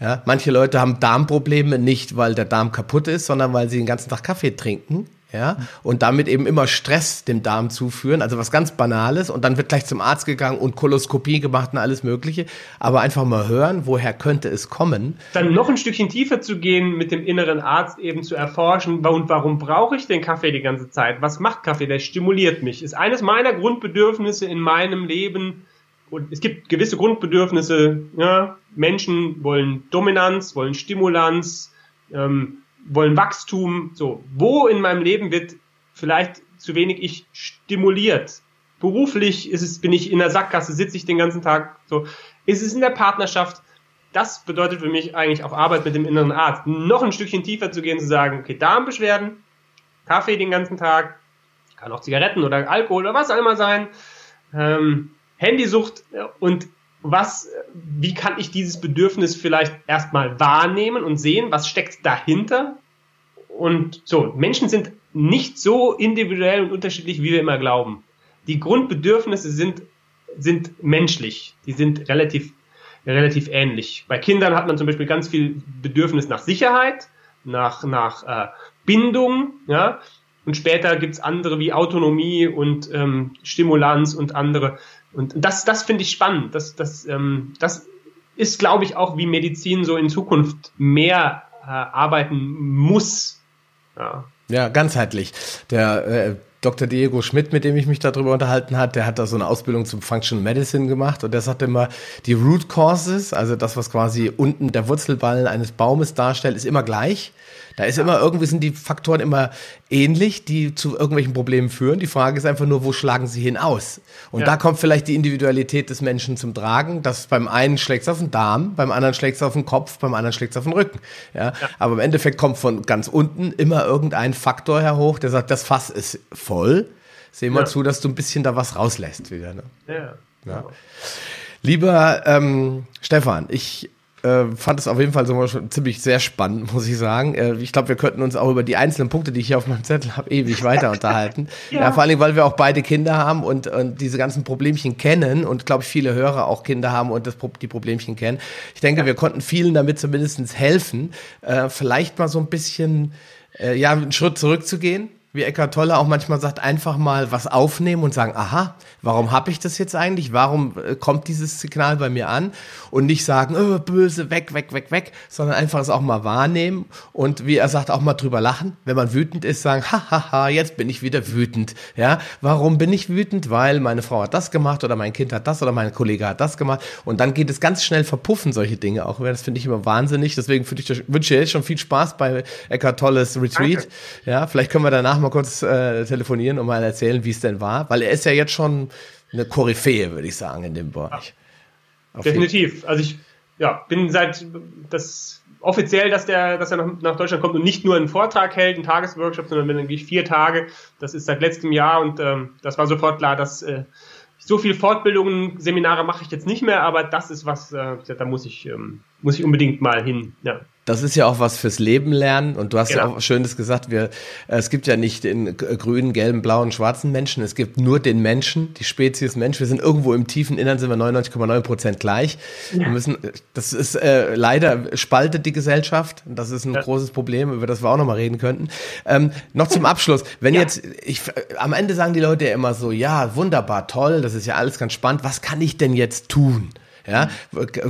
Ja, manche Leute haben Darmprobleme nicht, weil der Darm kaputt ist, sondern weil sie den ganzen Tag Kaffee trinken ja, und damit eben immer Stress dem Darm zuführen, also was ganz Banales und dann wird gleich zum Arzt gegangen und Koloskopie gemacht und alles Mögliche, aber einfach mal hören, woher könnte es kommen. Dann noch ein Stückchen tiefer zu gehen, mit dem inneren Arzt eben zu erforschen, und warum brauche ich den Kaffee die ganze Zeit? Was macht Kaffee? Der stimuliert mich. Ist eines meiner Grundbedürfnisse in meinem Leben, und es gibt gewisse Grundbedürfnisse, ja, Menschen wollen Dominanz, wollen Stimulanz, ähm, wollen Wachstum. So, wo in meinem Leben wird vielleicht zu wenig ich stimuliert? Beruflich ist es, bin ich in der Sackgasse, sitze ich den ganzen Tag. So, ist es in der Partnerschaft? Das bedeutet für mich eigentlich auch Arbeit mit dem inneren Arzt. Noch ein Stückchen tiefer zu gehen, zu sagen, okay, Darmbeschwerden, Kaffee den ganzen Tag, kann auch Zigaretten oder Alkohol oder was auch immer sein, ähm, Handysucht und was, wie kann ich dieses Bedürfnis vielleicht erstmal wahrnehmen und sehen, was steckt dahinter? Und so, Menschen sind nicht so individuell und unterschiedlich, wie wir immer glauben. Die Grundbedürfnisse sind, sind menschlich. Die sind relativ, relativ ähnlich. Bei Kindern hat man zum Beispiel ganz viel Bedürfnis nach Sicherheit, nach, nach äh, Bindung, ja. Und später gibt's andere wie Autonomie und ähm, Stimulanz und andere und das, das finde ich spannend. Das, das, ähm, das ist, glaube ich, auch wie Medizin so in Zukunft mehr äh, arbeiten muss. Ja. ja, ganzheitlich. Der äh, Dr. Diego Schmidt, mit dem ich mich darüber unterhalten hat, der hat da so eine Ausbildung zum Functional Medicine gemacht und der sagt immer, die Root Causes, also das, was quasi unten der Wurzelballen eines Baumes darstellt, ist immer gleich. Da ist ja. immer irgendwie sind die Faktoren immer ähnlich, die zu irgendwelchen Problemen führen. Die Frage ist einfach nur, wo schlagen sie hin aus? Und ja. da kommt vielleicht die Individualität des Menschen zum Tragen, dass beim einen schlägt es auf den Darm, beim anderen schlägt es auf den Kopf, beim anderen schlägt es auf den Rücken. Ja? ja? Aber im Endeffekt kommt von ganz unten immer irgendein Faktor herhoch, der sagt, das Fass ist voll. Seh mal zu, dass du ein bisschen da was rauslässt wieder. Ne? Ja. ja. Lieber ähm, Stefan, ich äh, fand es auf jeden Fall so schon ziemlich sehr spannend, muss ich sagen. Äh, ich glaube, wir könnten uns auch über die einzelnen Punkte, die ich hier auf meinem Zettel habe, ewig weiter unterhalten. ja. ja. vor allem, weil wir auch beide Kinder haben und, und diese ganzen Problemchen kennen und glaube ich viele Hörer auch Kinder haben und das, die Problemchen kennen. Ich denke, ja. wir konnten vielen damit zumindest helfen, äh, vielleicht mal so ein bisschen äh, ja, einen Schritt zurückzugehen wie Eckart Tolle auch manchmal sagt, einfach mal was aufnehmen und sagen, aha, warum habe ich das jetzt eigentlich? Warum äh, kommt dieses Signal bei mir an? Und nicht sagen, oh, böse, weg, weg, weg, weg, sondern einfach es auch mal wahrnehmen und wie er sagt, auch mal drüber lachen. Wenn man wütend ist, sagen, hahaha, jetzt bin ich wieder wütend. Ja, warum bin ich wütend? Weil meine Frau hat das gemacht oder mein Kind hat das oder mein Kollege hat das gemacht. Und dann geht es ganz schnell verpuffen, solche Dinge auch. Das finde ich immer wahnsinnig. Deswegen ich, wünsche ich jetzt schon viel Spaß bei Eckart Tolles Retreat. Danke. Ja, vielleicht können wir danach mal kurz äh, telefonieren und mal erzählen, wie es denn war, weil er ist ja jetzt schon eine Koryphäe, würde ich sagen, in dem Bereich. Auf Definitiv. Also ich ja, bin seit das offiziell, dass der, dass er nach, nach Deutschland kommt und nicht nur einen Vortrag hält, einen Tagesworkshop, sondern wirklich vier Tage. Das ist seit letztem Jahr und ähm, das war sofort klar, dass äh, so viel Fortbildungen, Seminare mache ich jetzt nicht mehr, aber das ist was, äh, da muss ich, ähm, muss ich unbedingt mal hin. Ja. Das ist ja auch was fürs Leben lernen. Und du hast genau. ja auch Schönes gesagt, wir, äh, es gibt ja nicht den grünen, gelben, blauen, schwarzen Menschen. Es gibt nur den Menschen, die Spezies Mensch. Wir sind irgendwo im tiefen Innern, sind wir 99,9 Prozent gleich. Ja. Wir müssen, das ist äh, leider spaltet die Gesellschaft. Das ist ein ja. großes Problem, über das wir auch nochmal reden könnten. Ähm, noch zum Abschluss. Wenn ja. jetzt, ich, am Ende sagen die Leute ja immer so, ja, wunderbar, toll, das ist ja alles ganz spannend. Was kann ich denn jetzt tun? Ja,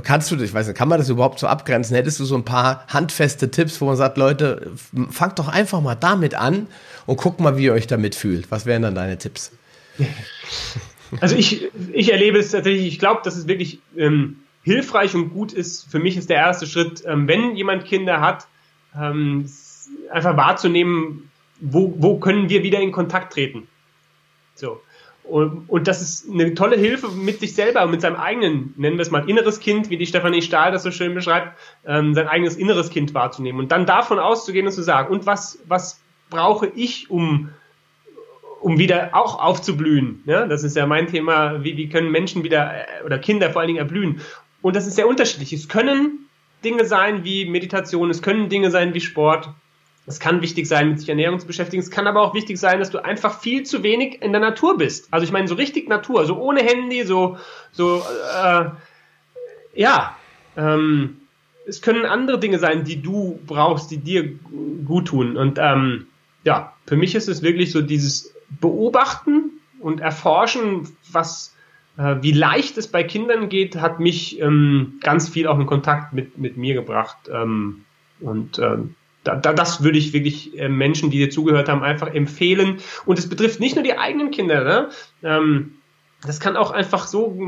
kannst du, ich weiß nicht, kann man das überhaupt so abgrenzen? Hättest du so ein paar handfeste Tipps, wo man sagt, Leute, fangt doch einfach mal damit an und guckt mal, wie ihr euch damit fühlt. Was wären dann deine Tipps? Also ich, ich erlebe es tatsächlich, ich glaube, dass es wirklich ähm, hilfreich und gut ist. Für mich ist der erste Schritt, ähm, wenn jemand Kinder hat, ähm, einfach wahrzunehmen, wo, wo können wir wieder in Kontakt treten. So. Und, und das ist eine tolle Hilfe mit sich selber und mit seinem eigenen, nennen wir es mal, inneres Kind, wie die Stefanie Stahl das so schön beschreibt, ähm, sein eigenes inneres Kind wahrzunehmen und dann davon auszugehen und zu sagen, und was, was brauche ich, um, um wieder auch aufzublühen? Ja, das ist ja mein Thema, wie, wie können Menschen wieder äh, oder Kinder vor allen Dingen erblühen? Und das ist sehr unterschiedlich. Es können Dinge sein wie Meditation, es können Dinge sein wie Sport, es kann wichtig sein, mit sich Ernährung zu beschäftigen. Es kann aber auch wichtig sein, dass du einfach viel zu wenig in der Natur bist. Also ich meine, so richtig Natur, so ohne Handy, so, so, äh, ja. Ähm, es können andere Dinge sein, die du brauchst, die dir gut tun. Und ähm, ja, für mich ist es wirklich so dieses Beobachten und Erforschen, was äh, wie leicht es bei Kindern geht, hat mich ähm, ganz viel auch in Kontakt mit, mit mir gebracht. Ähm, und ähm, da, da, das würde ich wirklich äh, Menschen, die dir zugehört haben, einfach empfehlen. Und es betrifft nicht nur die eigenen Kinder. Ne? Ähm, das kann auch einfach so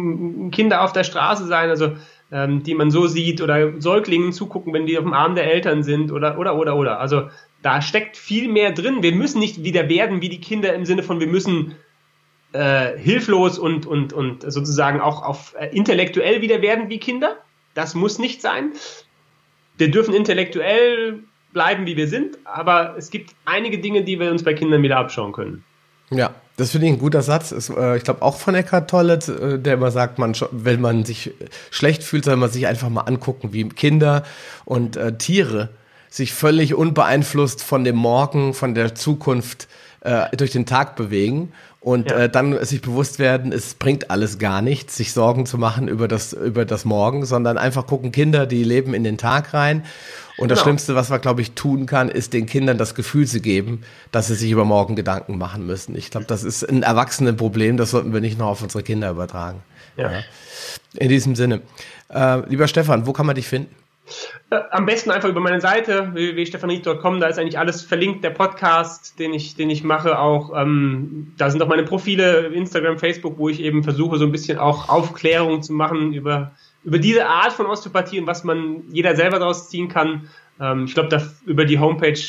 Kinder auf der Straße sein, also ähm, die man so sieht oder Säuglingen zugucken, wenn die auf dem Arm der Eltern sind oder oder oder oder. Also da steckt viel mehr drin. Wir müssen nicht wieder werden wie die Kinder im Sinne von wir müssen äh, hilflos und und und sozusagen auch auf äh, intellektuell wieder werden wie Kinder. Das muss nicht sein. Wir dürfen intellektuell bleiben, wie wir sind, aber es gibt einige Dinge, die wir uns bei Kindern wieder abschauen können. Ja, das finde ich ein guter Satz. Ist, äh, ich glaube auch von Eckhart Tolle, äh, der immer sagt, man, wenn man sich schlecht fühlt, soll man sich einfach mal angucken, wie Kinder und äh, Tiere sich völlig unbeeinflusst von dem Morgen, von der Zukunft äh, durch den Tag bewegen und ja. äh, dann sich bewusst werden, es bringt alles gar nichts, sich Sorgen zu machen über das über das Morgen, sondern einfach gucken Kinder, die leben in den Tag rein. Und das genau. Schlimmste, was man glaube ich tun kann, ist den Kindern das Gefühl zu geben, dass sie sich über morgen Gedanken machen müssen. Ich glaube, das ist ein Erwachsenenproblem, das sollten wir nicht noch auf unsere Kinder übertragen. Ja. ja. In diesem Sinne, äh, lieber Stefan, wo kann man dich finden? Äh, am besten einfach über meine Seite www.stefanried.com, da ist eigentlich alles verlinkt, der Podcast, den ich, den ich mache, auch ähm, da sind auch meine Profile, Instagram, Facebook, wo ich eben versuche, so ein bisschen auch Aufklärung zu machen über, über diese Art von Osteopathie und was man jeder selber daraus ziehen kann. Ähm, ich glaube, über die Homepage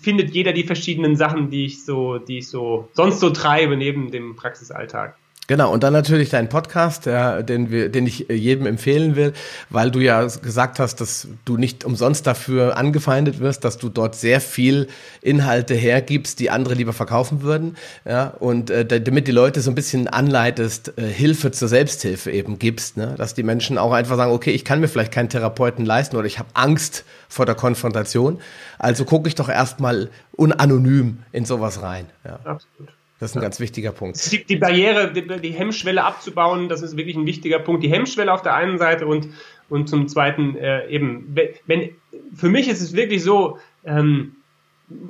findet jeder die verschiedenen Sachen, die ich so, die ich so sonst so treibe neben dem Praxisalltag. Genau, und dann natürlich dein Podcast, der, den, wir, den ich äh, jedem empfehlen will, weil du ja gesagt hast, dass du nicht umsonst dafür angefeindet wirst, dass du dort sehr viel Inhalte hergibst, die andere lieber verkaufen würden. Ja, und äh, damit die Leute so ein bisschen anleitest, äh, Hilfe zur Selbsthilfe eben gibst, ne? dass die Menschen auch einfach sagen, okay, ich kann mir vielleicht keinen Therapeuten leisten oder ich habe Angst vor der Konfrontation. Also gucke ich doch erstmal unanonym in sowas rein. Ja. Absolut. Das ist ein ganz wichtiger Punkt. Die, die Barriere, die, die, Hemmschwelle abzubauen, das ist wirklich ein wichtiger Punkt. Die Hemmschwelle auf der einen Seite und, und zum zweiten äh, eben, wenn, für mich ist es wirklich so, ähm,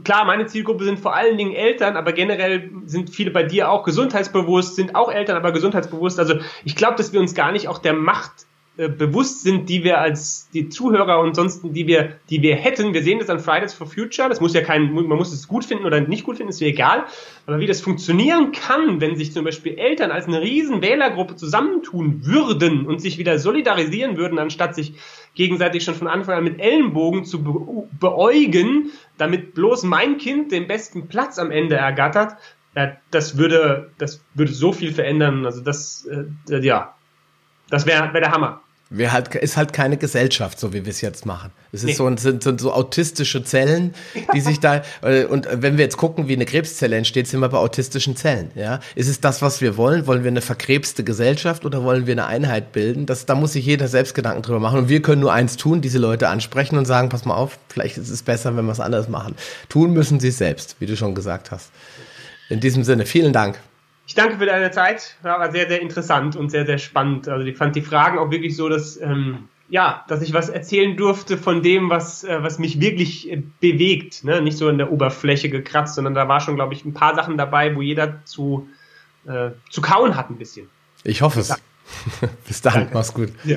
klar, meine Zielgruppe sind vor allen Dingen Eltern, aber generell sind viele bei dir auch gesundheitsbewusst, sind auch Eltern, aber gesundheitsbewusst. Also ich glaube, dass wir uns gar nicht auch der Macht äh, bewusst sind, die wir als die Zuhörer und sonst, die wir, die wir hätten. Wir sehen das an Fridays for Future. Das muss ja kein, man muss es gut finden oder nicht gut finden, ist mir egal. Aber wie das funktionieren kann, wenn sich zum Beispiel Eltern als eine riesen Wählergruppe zusammentun würden und sich wieder solidarisieren würden, anstatt sich gegenseitig schon von Anfang an mit Ellenbogen zu be beäugen, damit bloß mein Kind den besten Platz am Ende ergattert, das würde, das würde so viel verändern. Also das, äh, ja, das wäre wär der Hammer. Wir halt, ist halt keine Gesellschaft, so wie wir es jetzt machen. Es ist nee. so, sind, sind so autistische Zellen, die sich da, und wenn wir jetzt gucken, wie eine Krebszelle entsteht, sind wir bei autistischen Zellen, ja. Ist es das, was wir wollen? Wollen wir eine verkrebste Gesellschaft oder wollen wir eine Einheit bilden? Das, da muss sich jeder selbst Gedanken drüber machen. Und wir können nur eins tun, diese Leute ansprechen und sagen, pass mal auf, vielleicht ist es besser, wenn wir es anders machen. Tun müssen sie es selbst, wie du schon gesagt hast. In diesem Sinne, vielen Dank. Ich danke für deine Zeit. War sehr, sehr interessant und sehr, sehr spannend. Also ich fand die Fragen auch wirklich so, dass, ähm, ja, dass ich was erzählen durfte von dem, was, äh, was mich wirklich äh, bewegt. Ne? Nicht so in der Oberfläche gekratzt, sondern da war schon, glaube ich, ein paar Sachen dabei, wo jeder zu, äh, zu kauen hat ein bisschen. Ich hoffe es. Bis dann, mach's gut. Ja.